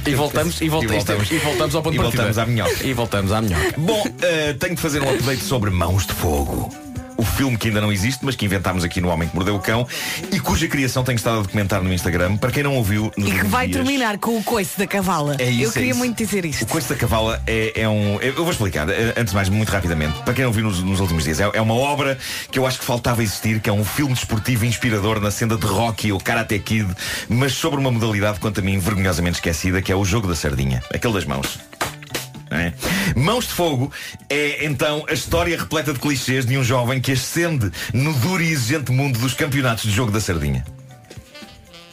E voltamos, e voltamos, E voltamos. e voltamos ao ponto E de partida. voltamos à minhoca. E voltamos à minhoca. Bom, eh, tenho de fazer um update sobre Mãos de Fogo. O filme que ainda não existe, mas que inventámos aqui no Homem que Mordeu o Cão e cuja criação tenho estado a documentar no Instagram. Para quem não ouviu, nos E que vai dias- terminar com o coice da cavala. É isso, Eu é queria isso. muito dizer isto. O coice da cavala é, é um. Eu vou explicar, eh, antes de mais, muito rapidamente. Para quem não viu nos, nos últimos dias, é, é uma obra que eu acho que faltava existir, que é um filme desportivo inspirador na senda de Rocky ou Karate Kid, mas sobre uma modalidade, quanto a mim, vergonhosamente esquecida, que é o jogo da sardinha. Aquele das mãos. É? Mãos de Fogo é então a história repleta de clichês de um jovem que ascende no duro e exigente mundo dos campeonatos de jogo da sardinha.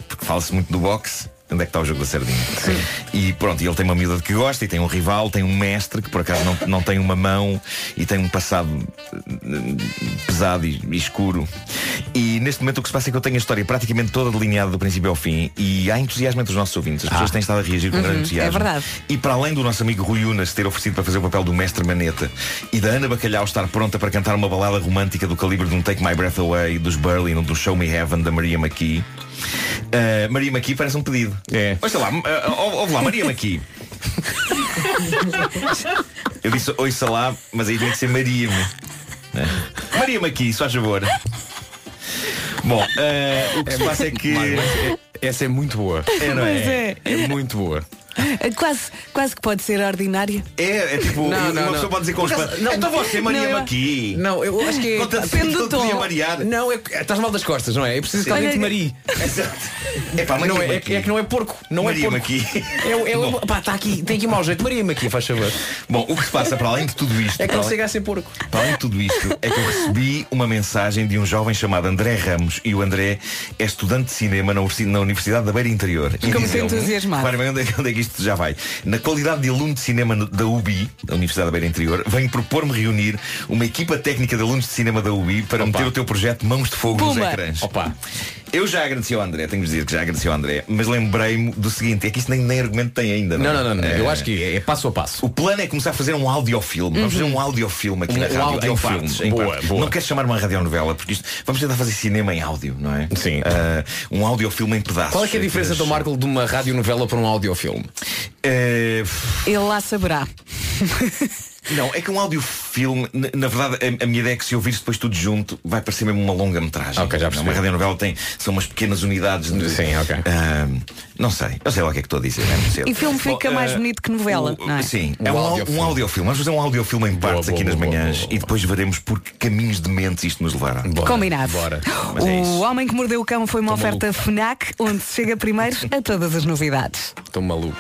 Porque fala-se muito do boxe. Onde é que está o jogo da sardinha? E pronto, ele tem uma miúda de que gosta e tem um rival, tem um mestre que por acaso não, não tem uma mão e tem um passado eh, pesado e, e escuro. E neste momento o que se passa é que eu tenho a história praticamente toda delineada do princípio ao fim e há entusiasmo entre os nossos ouvintes. As pessoas têm estado a reagir com Uhum, grande entusiasmo. é verdade. E para além do nosso amigo Rui Unas ter oferecido para fazer o papel do mestre Maneta e da Ana Bacalhau estar pronta para cantar uma balada romântica do calibre de um Take My Breath Away, dos Berlin ou do Show Me Heaven da Maria McKee, uh, Maria McKee parece um pedido. É. Ouça lá, uh, ou- ouve lá, Maria McKee. Eu disse ouça lá, mas aí tem que ser Maria-me. né? Maria McKee, só favor. Bom, uh, o que se passa é que. Essa é muito boa. É, não é? é. É muito boa. É Quase, quase que pode ser ordinária. É, é tipo, Não, uma não, pessoa não. pode dizer com os não, Então você, Maria McKee. Não, eu acho que é. Depende do não podia tom. marear. Não, é, é- estás mal das costas, não é? É preciso que alguém te marie. É pá, Maria Não é, é, que- é que não é porco. Não Maria é porco. É, é, pá, tá aqui, tem aqui mau jeito. Maria-me aqui, faz favor. Bom, o que se passa para além de tudo isto, É que não chega a ser porco. para além de tudo isto, é que eu recebi uma mensagem de um jovem chamado André Ramos e o André é estudante de cinema na Universi- na Universidade da Beira Interior. E Como se entusiasmado. Onde é, que- onde é que isto já vai. Na qualidade de aluno de cinema da UBI, da Universidade da Beira Interior, venho propor-me reunir uma equipa técnica de alunos de cinema da UBI para meter o teu projeto Mãos de Fogo nos Pumba. ecrãs. Opa. Eu já agradeci ao André, tenho de dizer que já agradeci ao André, mas lembrei-me do seguinte, é que isto nem, nem argumento tem ainda. Não, é? não, não, não. É, Eu acho que é, é passo a passo. O plano é começar a fazer um audiofilme. Vamos fazer um audiofilme aqui Um- na um rádio. em audiofilme, partes. em Boa, partes. boa. Não quero chamar uma radionovela, porque isto. Vamos tentar fazer cinema em áudio, não é? Sim. Ah, um audiofilme em pedaços. Qual é que é a diferença, do Marco, de uma radionovela para um audiofilme? Eh, Ele lá saberá. Não, é que um audiofilme, na, na verdade, a, a minha ideia é que se ouvires depois tudo junto, vai parecer mesmo uma longa metragem. Ok, já percebi. Uma radionovela tem, são umas pequenas unidades. De, Sim, ok. Ah, não sei, eu sei lá o que é que estou a dizer. É cedo. E filme fica Bom, mais ah, bonito que novela, o- não é? Sim, Um é um, au- audiofilme. um audiofilme. Vamos fazer um audiofilme em partes boa, aqui nas boa, manhãs boa, boa. e depois veremos por que caminhos de mente isto nos levará. Bora, Combinado. Bora. Mas é o isso. Homem que Mordeu o Cão foi uma oferta FNAC, onde se chega primeiro a todas as novidades. Estou maluco.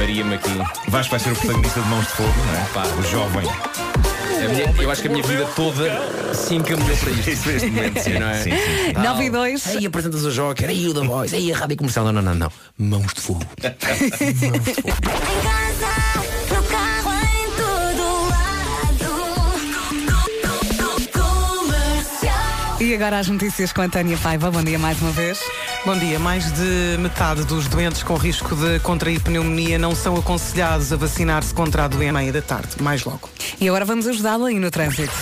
Maria aqui. Vasco vai ser o protagonista de Mãos de Fogo, não é? Pá. O jovem. A minha- eu acho que a minha vida toda se encaminhou para isto. Isso neste momento, sim, Não é? sim, sim. 9 e 2. Aí apresentas o Joker, aí o da Voz, aí a rádio comercial. Não, não, não, não. Mãos de fogo. No carro, E agora as notícias com a Tânia Paiva. Bom dia mais uma vez. Bom dia. Mais de metade dos doentes com risco de contrair pneumonia não são aconselhados a vacinar-se contra a doença à meia da tarde. Mais logo. E agora vamos ajudá-lo aí no trânsito.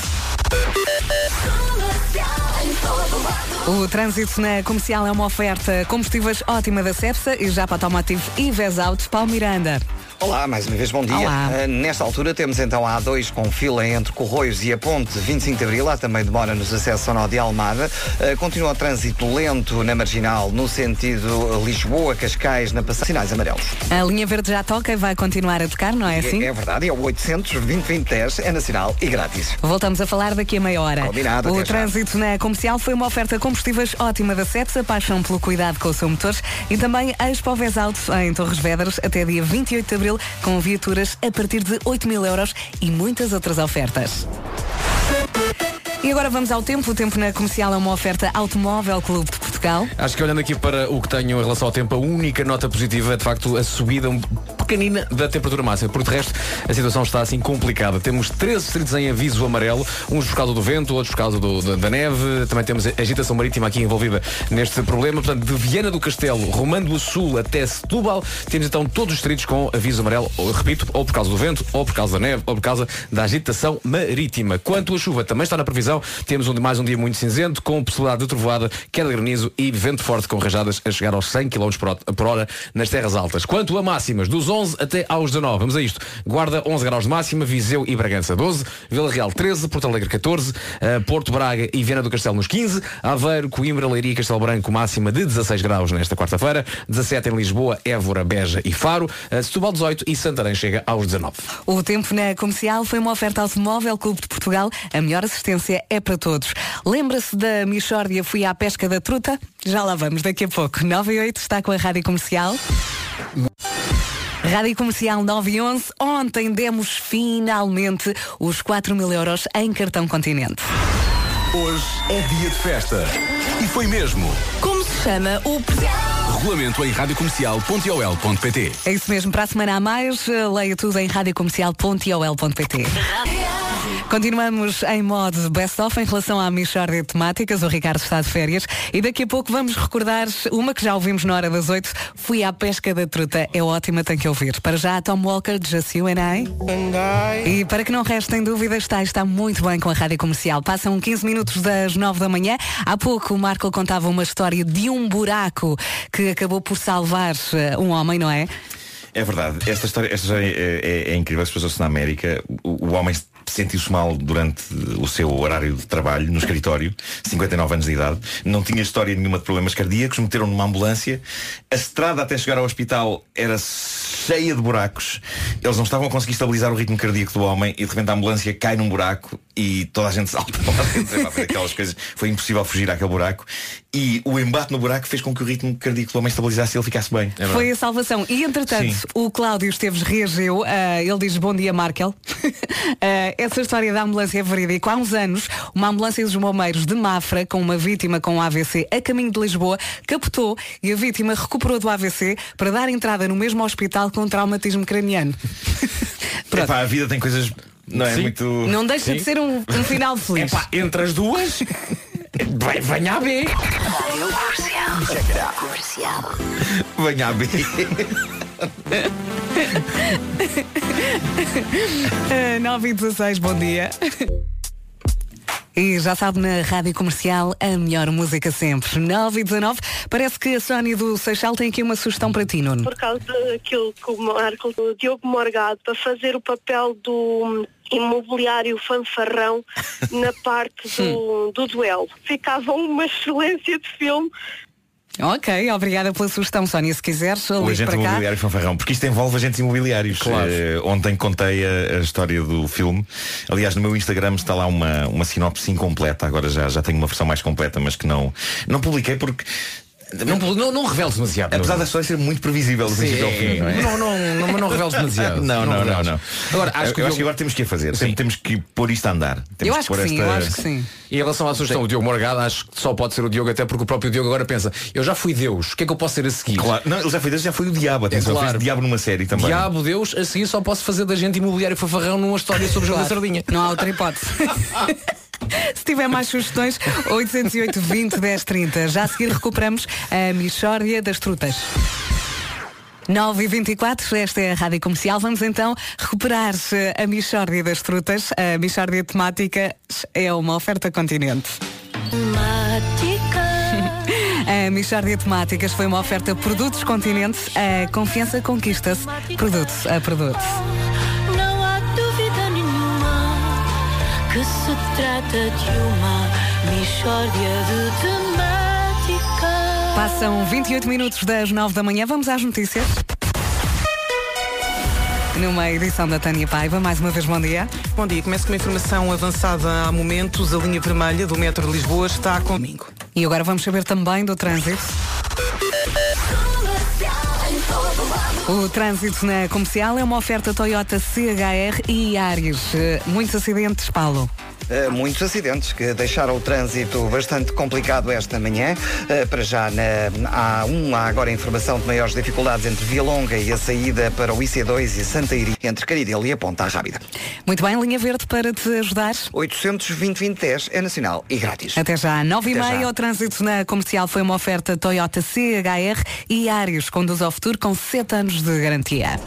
O trânsito na comercial é uma oferta combustíveis ótima da Cepsa e já para Automotivo e Vesauto Paulo Miranda. Olá, mais uma vez bom dia. Olá. Uh, nesta altura temos então a A2 com fila entre Corroios e a Ponte 25 de Abril. Há também demora nos acessos ao nó de Almada. Uh, continua o trânsito lento na Marginal no sentido Lisboa-Cascais na passagem. Sinais amarelos. A linha verde já toca e vai continuar a tocar, não é assim? É, é verdade, é o 800 2010 é nacional e grátis. Voltamos a falar daqui a meia hora. Combinado, o até já. trânsito na comercial foi uma oferta combustíveis ótima da Cepsa, paixão pelo cuidado com o seu motor e também a Expo Alto em Torres Vedras até dia 28 de abril com viaturas a partir de 8 mil euros e muitas outras ofertas. E agora vamos ao tempo. O tempo na comercial é uma oferta Automóvel Clube de Portugal. Acho que olhando aqui para o que tenho em relação ao tempo, a única nota positiva é de facto a subida pequenina da temperatura máxima. Por de resto, a situação está assim complicada. Temos 13 distritos em aviso amarelo, uns por causa do vento, outros por causa do- da, da neve. Também temos agitação marítima aqui envolvida neste problema. Portanto, de Viana do Castelo, Romando do Sul até Setúbal, temos então todos os distritos com aviso amarelo, ou, repito, ou por causa do vento, ou por causa da neve, ou por causa da agitação marítima. Quanto à chuva, também está na previsão. Temos um, mais um dia muito cinzento, com possibilidade de trovoada, queda de granizo e vento forte com rajadas a chegar aos 100 km por hora nas terras altas. Quanto a máximas, dos 11 até aos 19. Vamos a isto. Guarda 11 graus de máxima, Viseu e Bragança 12, Vila Real 13, Porto Alegre 14, eh, Porto Braga e Viana do Castelo nos 15, Aveiro, Coimbra, Leiria e Castelo Branco máxima de 16 graus nesta quarta-feira, 17 em Lisboa, Évora, Beja e Faro, eh, Setúbal 18 e Santarém chega aos 19. O tempo na comercial foi uma oferta Automóvel Clube de Portugal. A melhor assistência é para todos. Lembra-se da Michórdia Fui à Pesca da Truta? Já lá vamos daqui a pouco. 9 e 8 está com a Rádio Comercial. Rádio Comercial 9 e 11. Ontem demos finalmente os 4 mil euros em cartão continente. Hoje é dia de festa. E foi mesmo. Como se chama o Regulamento em radiocomercial.ol.pt É isso mesmo, para a semana a mais, leia tudo em radiocomercial.iol.pt. Continuamos em modo best-of em relação à Michórdia de Temáticas. O Ricardo está de férias e daqui a pouco vamos recordar uma que já ouvimos na hora das oito. Fui à pesca da truta. É ótima, tem que ouvir. Para já, Tom Walker, You and I. E para que não restem dúvidas, está, está muito bem com a Rádio Comercial. Passam 15 minutos das 9 da manhã. Há pouco o Marco contava uma história de um buraco que acabou por salvar eh, um homem, não é? É verdade. Esta história, esta história é, é- é incrível. Se passou-se na América. O, o homem sentiu-se mal durante o seu horário de trabalho no escritório, 59 anos de idade. Não tinha história nenhuma de problemas cardíacos. Meteram numa ambulância. A estrada até chegar ao hospital era cheia de buracos. Eles não estavam a conseguir estabilizar o ritmo cardíaco do homem e de repente a ambulância cai num buraco e toda a gente salta dentro para aquelas coisas. Foi impossível fugir àquele buraco. E o embate no buraco fez com que o ritmo cardíaco do homem estabilizasse e ele ficasse bem. Foi a salvação. E entretanto, Sim. o Cláudio Esteves reagiu. ah, ele diz bom dia, Markel. Ah, essa história da ambulância é verídica. Há uns anos, uma ambulância dos bombeiros de Mafra, com uma vítima com AVC a caminho de Lisboa, captou e a vítima recuperou do AVC para dar entrada no mesmo hospital com traumatismo craniano. Epá, a vida tem coisas. Não é Sim. muito. Não deixa de Sim. ser um, um final feliz. Epá, entre as duas, vai- venha a ver. Venha a ver. Ah, 9 e 16, bom dia. E já sabe, na Rádio Comercial, a melhor música sempre. 9 e 19. Parece que a Sónia do Seixal tem aqui uma sugestão para ti, Nuno. por causa daquilo que o Marco, o Diogo Morgado, para fazer o papel do imobiliário fanfarrão na parte do, do duelo. Ficava uma excelência de filme. Ok, obrigada pela sugestão, Sónia. Se quiseres, O agente para cá. imobiliário fanfarrão, porque isto envolve agentes imobiliários. Claro. Eh, ontem contei a, a história do filme. Aliás, no meu Instagram está lá uma, uma sinopse incompleta. Agora já, já tenho uma versão mais completa, mas que não, não publiquei porque. Não, não, não reveles demasiado. Apesar da história ser muito previsível do Sim, princípio ao fim, não é? não, não, não, não reveles demasiado. Não, não, não, não. Agora, acho eu, que eu acho que agora temos que a fazer. Tem- Temos que pôr isto a andar. Temos Eu acho pôr que sim, esta- eu acho que sim. E em relação à sugestão do Diogo Morgado, acho que só pode ser o Diogo, até porque o próprio Diogo agora pensa, eu já fui Deus, o que é que eu posso ser a seguir? Claro, não, ele já foi Deus, já foi o diabo. Atenção, claro. fez diabo numa série também. Diabo, Deus, a seguir só posso fazer da gente imobiliário fafarrão numa história sobre o jogo da Claro. sardinha. Não há outra hipótese. Se tiver mais sugestões, 808 20 10 30. Já a seguir recuperamos a Michórdia das Trutas. 9 e 24 esta é a Rádio Comercial. Vamos então recuperar eh, a Michórdia das Trutas. A Michórdia temática é uma oferta continente. A Michórdia Temáticas foi uma oferta Produtos Continente. A confiança conquista-se produto a produto. Trata de uma mistória de temática. Passam 28 minutos das 9 da manhã. Vamos às notícias. Numa edição da Tânia Paiva, mais uma vez bom dia. Bom dia, começo com uma informação avançada há momentos. A linha vermelha do metro de Lisboa está comigo. E agora vamos saber também do trânsito. O trânsito na comercial é uma oferta Toyota CHR e Ares. Eh, Muitos acidentes, Paulo. Uh, muitos acidentes que deixaram o trânsito bastante complicado esta manhã. Uh, para já na A1 há agora informação de maiores dificuldades entre Via Longa e a saída para o IC2 e Santa Iria, entre Caridel e a Ponta Rábida. Muito bem, linha verde para te ajudar. 820 é nacional e grátis. Até já, 9 e Até meia, já. o trânsito na comercial foi uma oferta Toyota CHR e Ares. Conduz ao futuro com 7 anos de garantia.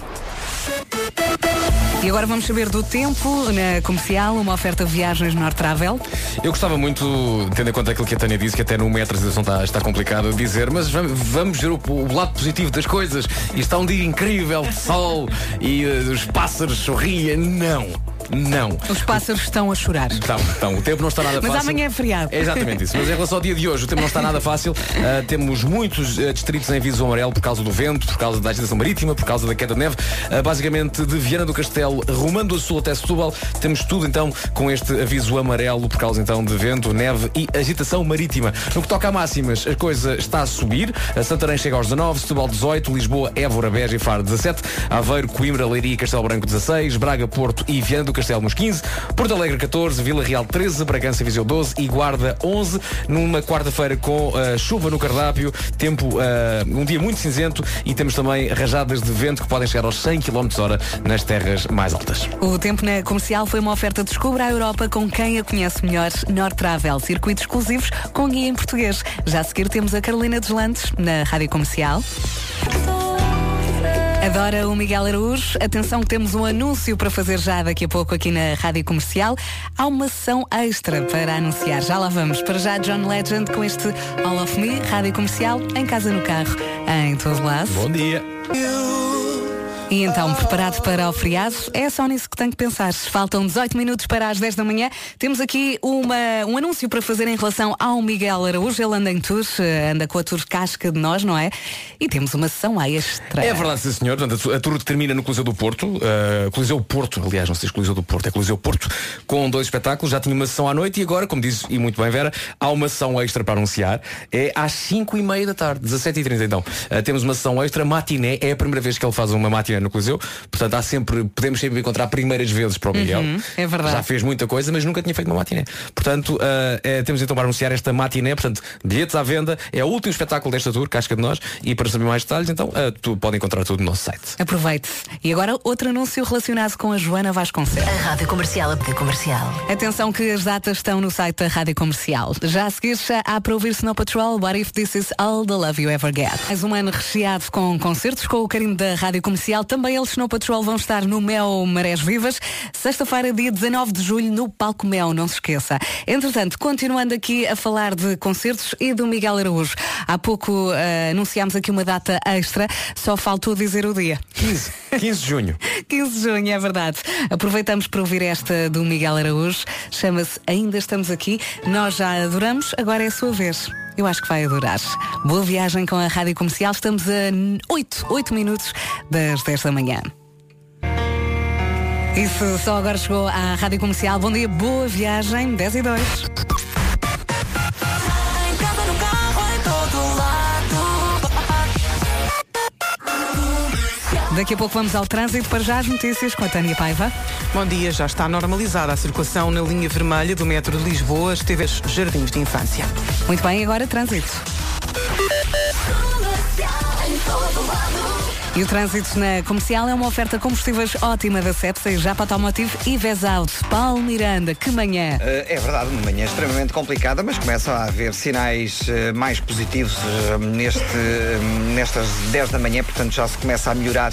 E agora vamos saber do tempo na comercial, uma oferta Viagens North Travel. Eu gostava muito, tendo em conta aquilo que a Tânia disse, que até no metro a situação está, está complicada de dizer, mas vamos, ver o, o lado positivo das coisas. E está um dia incrível de sol e eh, os pássaros sorriem. Não, não. Os pássaros estão a chorar. Então, então, o tempo não está nada Mas fácil. amanhã é feriado. É exatamente isso. Mas em relação ao dia de hoje, o tempo não está nada fácil. Uh, temos muitos uh, distritos em aviso amarelo por causa do vento, por causa da agitação marítima, por causa da queda de neve. Uh, basicamente, de Viana do Castelo, rumando a sul até Setúbal, temos tudo então com este aviso amarelo por causa então de vento, neve e agitação marítima. No que toca a máximas, a coisa está a subir. A Santarém chega aos 19, Setúbal 18, Lisboa, Évora, Beja e Faro 17, Aveiro, Coimbra, Leiria e Castelo Branco 16, Braga, Porto e Viana do Castelo nos 15, Porto Alegre 14, Vila Real 13, Bragança Viseu 12 e Guarda 11, numa quarta-feira com uh, chuva no cardápio, tempo, uh, um dia muito cinzento e temos também rajadas de vento que podem chegar aos 100 km hora nas terras mais altas. O tempo na comercial foi uma oferta Descubra a Europa com quem a conhece melhor. North Travel, circuitos exclusivos com guia em português. Já a seguir temos a Carolina Deslandes na Rádio Comercial. Adora o Miguel Araújo. Atenção que temos um anúncio para fazer já daqui a pouco aqui na Rádio Comercial. Há uma sessão extra para anunciar. Já lá vamos. Para já John Legend com este All of Me, Rádio Comercial, em casa, no carro, em todo lado. Bom dia. E então, preparado para o feriado? É só nisso que tem que pensar. Faltam 18 minutos para as 10 da manhã. Temos aqui uma, um anúncio para fazer em relação ao Miguel Araújo. Ele anda em tour, eh, anda com a tour Casca de Nós, não é? E temos uma sessão extra. É verdade, sim, senhor. A tour termina no Coliseu do Porto. Uh, Coliseu Porto, aliás, não sei se Coliseu do Porto, é Coliseu Porto, com dois espetáculos. Já tinha uma sessão à noite e agora, como disse, e muito bem, Vera, há uma sessão extra para anunciar. É às 5 e meia da tarde, 17h30 então. Uh, temos uma sessão extra, matiné. É a primeira vez que ele faz uma matiné no Coliseu. Portanto, há sempre, podemos sempre encontrar primeiras vezes para o Miguel. Uhum, é verdade. Já fez muita coisa, mas nunca tinha feito uma matiné. Portanto, uh, é, temos então para anunciar esta matiné. Portanto, bilhetes à venda. É o último espetáculo desta tour, Casca de Nós. E para saber mais detalhes, então, uh, tu pode encontrar tudo no nosso site. Aproveite. E agora outro anúncio relacionado com a Joana Vasconcelos. A Rádio Comercial, a Rádio Comercial. Atenção que as datas estão no site da Rádio Comercial. Já a seguir já há para ouvir Snow Patrol, What If This Is All the Love You Ever Get. Mais um ano recheado com concertos com o carinho da Rádio Comercial. Também eles Snow Patrol vão estar no Mel Marés Vivas. Sexta-feira, dia 19 de julho, no Palco Mel, não se esqueça. Entretanto, continuando aqui a falar de concertos e do Miguel Araújo. Há pouco eh, anunciámos aqui uma data extra, só faltou dizer o dia. 15, 15 de junho. 15 de junho, é verdade. Aproveitamos para ouvir esta do Miguel Araújo. Chama-se Ainda Estamos Aqui. Nós já adoramos, agora é a sua vez. Eu acho que vai adorar. Boa viagem com a Rádio Comercial. Estamos a 8, 8 minutos das 10 da manhã. Isso só agora chegou à Rádio Comercial. Bom dia, boa viagem, 10 e 2. Daqui a pouco vamos ao trânsito para já as notícias com a Tânia Paiva. Bom dia, já está normalizada a circulação na linha vermelha do metro de Lisboa, esteve Jardins de Infância. Muito bem, agora trânsito. E o trânsito na comercial é uma oferta combustíveis ótima da Cepsa e Japa Automotive e Vesauto. Paulo Miranda, que manhã. Eh, É verdade, uma manhã extremamente complicada, mas começa a haver sinais eh, mais positivos eh, neste, nestas 10 da manhã, portanto já se começa a melhorar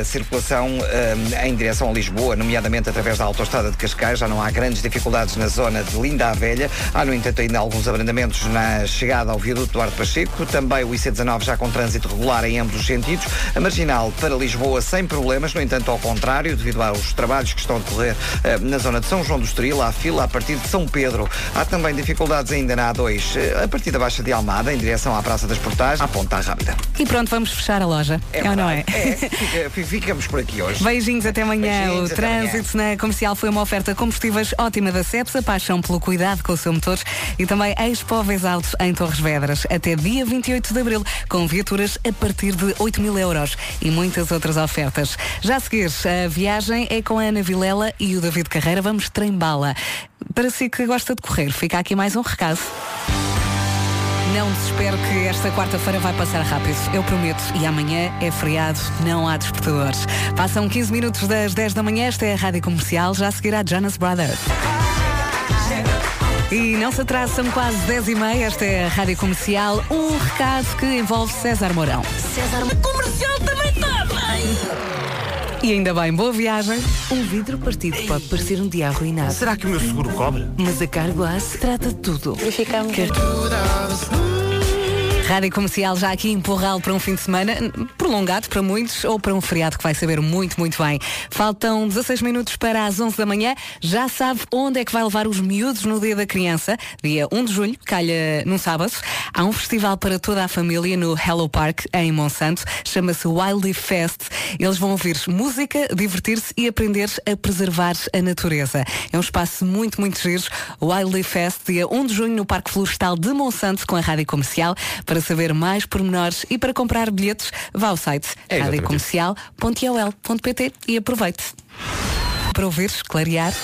a circulação em direção a Lisboa, nomeadamente através da autoestrada de Cascais. Já não há grandes dificuldades na zona de Linda a Velha. Há, no entanto, ainda alguns abrandamentos na chegada ao viaduto Duarte Pacheco. Também o IC19 já com trânsito regular em ambos os sentidos. A marginal para Lisboa sem problemas, no entanto, ao contrário, devido aos trabalhos que estão a decorrer eh, na zona de São João do Estoril, há fila a partir de São Pedro. Há também dificuldades ainda na A2, eh, a partir da Baixa de Almada, em direção à Praça das Portagens, à Ponta Rápida. E pronto, vamos fechar a loja. É, ou não é? É, fica- fi- ficamos por aqui hoje. Beijinhos até amanhã. Beijinhos, o até amanhã. trânsito na comercial foi uma oferta combustíveis ótima da Cepsa, paixão pelo cuidado com o seu motor e também Expo Auto em Torres Vedras até dia 28 de abril, com viaturas a partir de 8 mil euros e muitas outras ofertas. Já a seguir, a viagem é com a Ana Vilela e o David Carreira. Vamos trem-bala. Para si que gosta de correr, fica aqui mais um recado. Não desespero que esta quarta-feira vai passar rápido. Eu prometo. E amanhã é feriado, não há despertadores. Passam 15 minutos das 10 da manhã. Esta é a Rádio Comercial. Já seguirá Jonas Brothers. E não se atrasa, são quase 10 e meia. Esta é a Rádio Comercial. Um recado que envolve César Mourão. César Comercial também está bem. E ainda bem, boa viagem. Um vidro partido pode parecer um dia arruinado. Será que o meu seguro cobre? Mas a Carglass trata de tudo. Verificamos. Rádio Comercial já aqui em Porral para um fim de semana prolongado para muitos ou para um feriado que vai saber muito, muito bem. Faltam 16 minutos para as 11 da manhã. Já sabe onde é que vai levar os miúdos no Dia da Criança, dia 1 de julho, calha num sábado. Há um festival para toda a família no Hello Park, em Monsanto. Chama-se Wildly Fest. Eles vão ouvir música, divertir-se e aprender a preservar a natureza. É um espaço muito, muito giro. Wildly Fest, dia 1 de junho, no Parque Florestal de Monsanto, com a Rádio Comercial. Para saber mais pormenores e para comprar bilhetes, vá ao site É radiocomercial.ol.pt e aproveite. Para ouvir, clarear.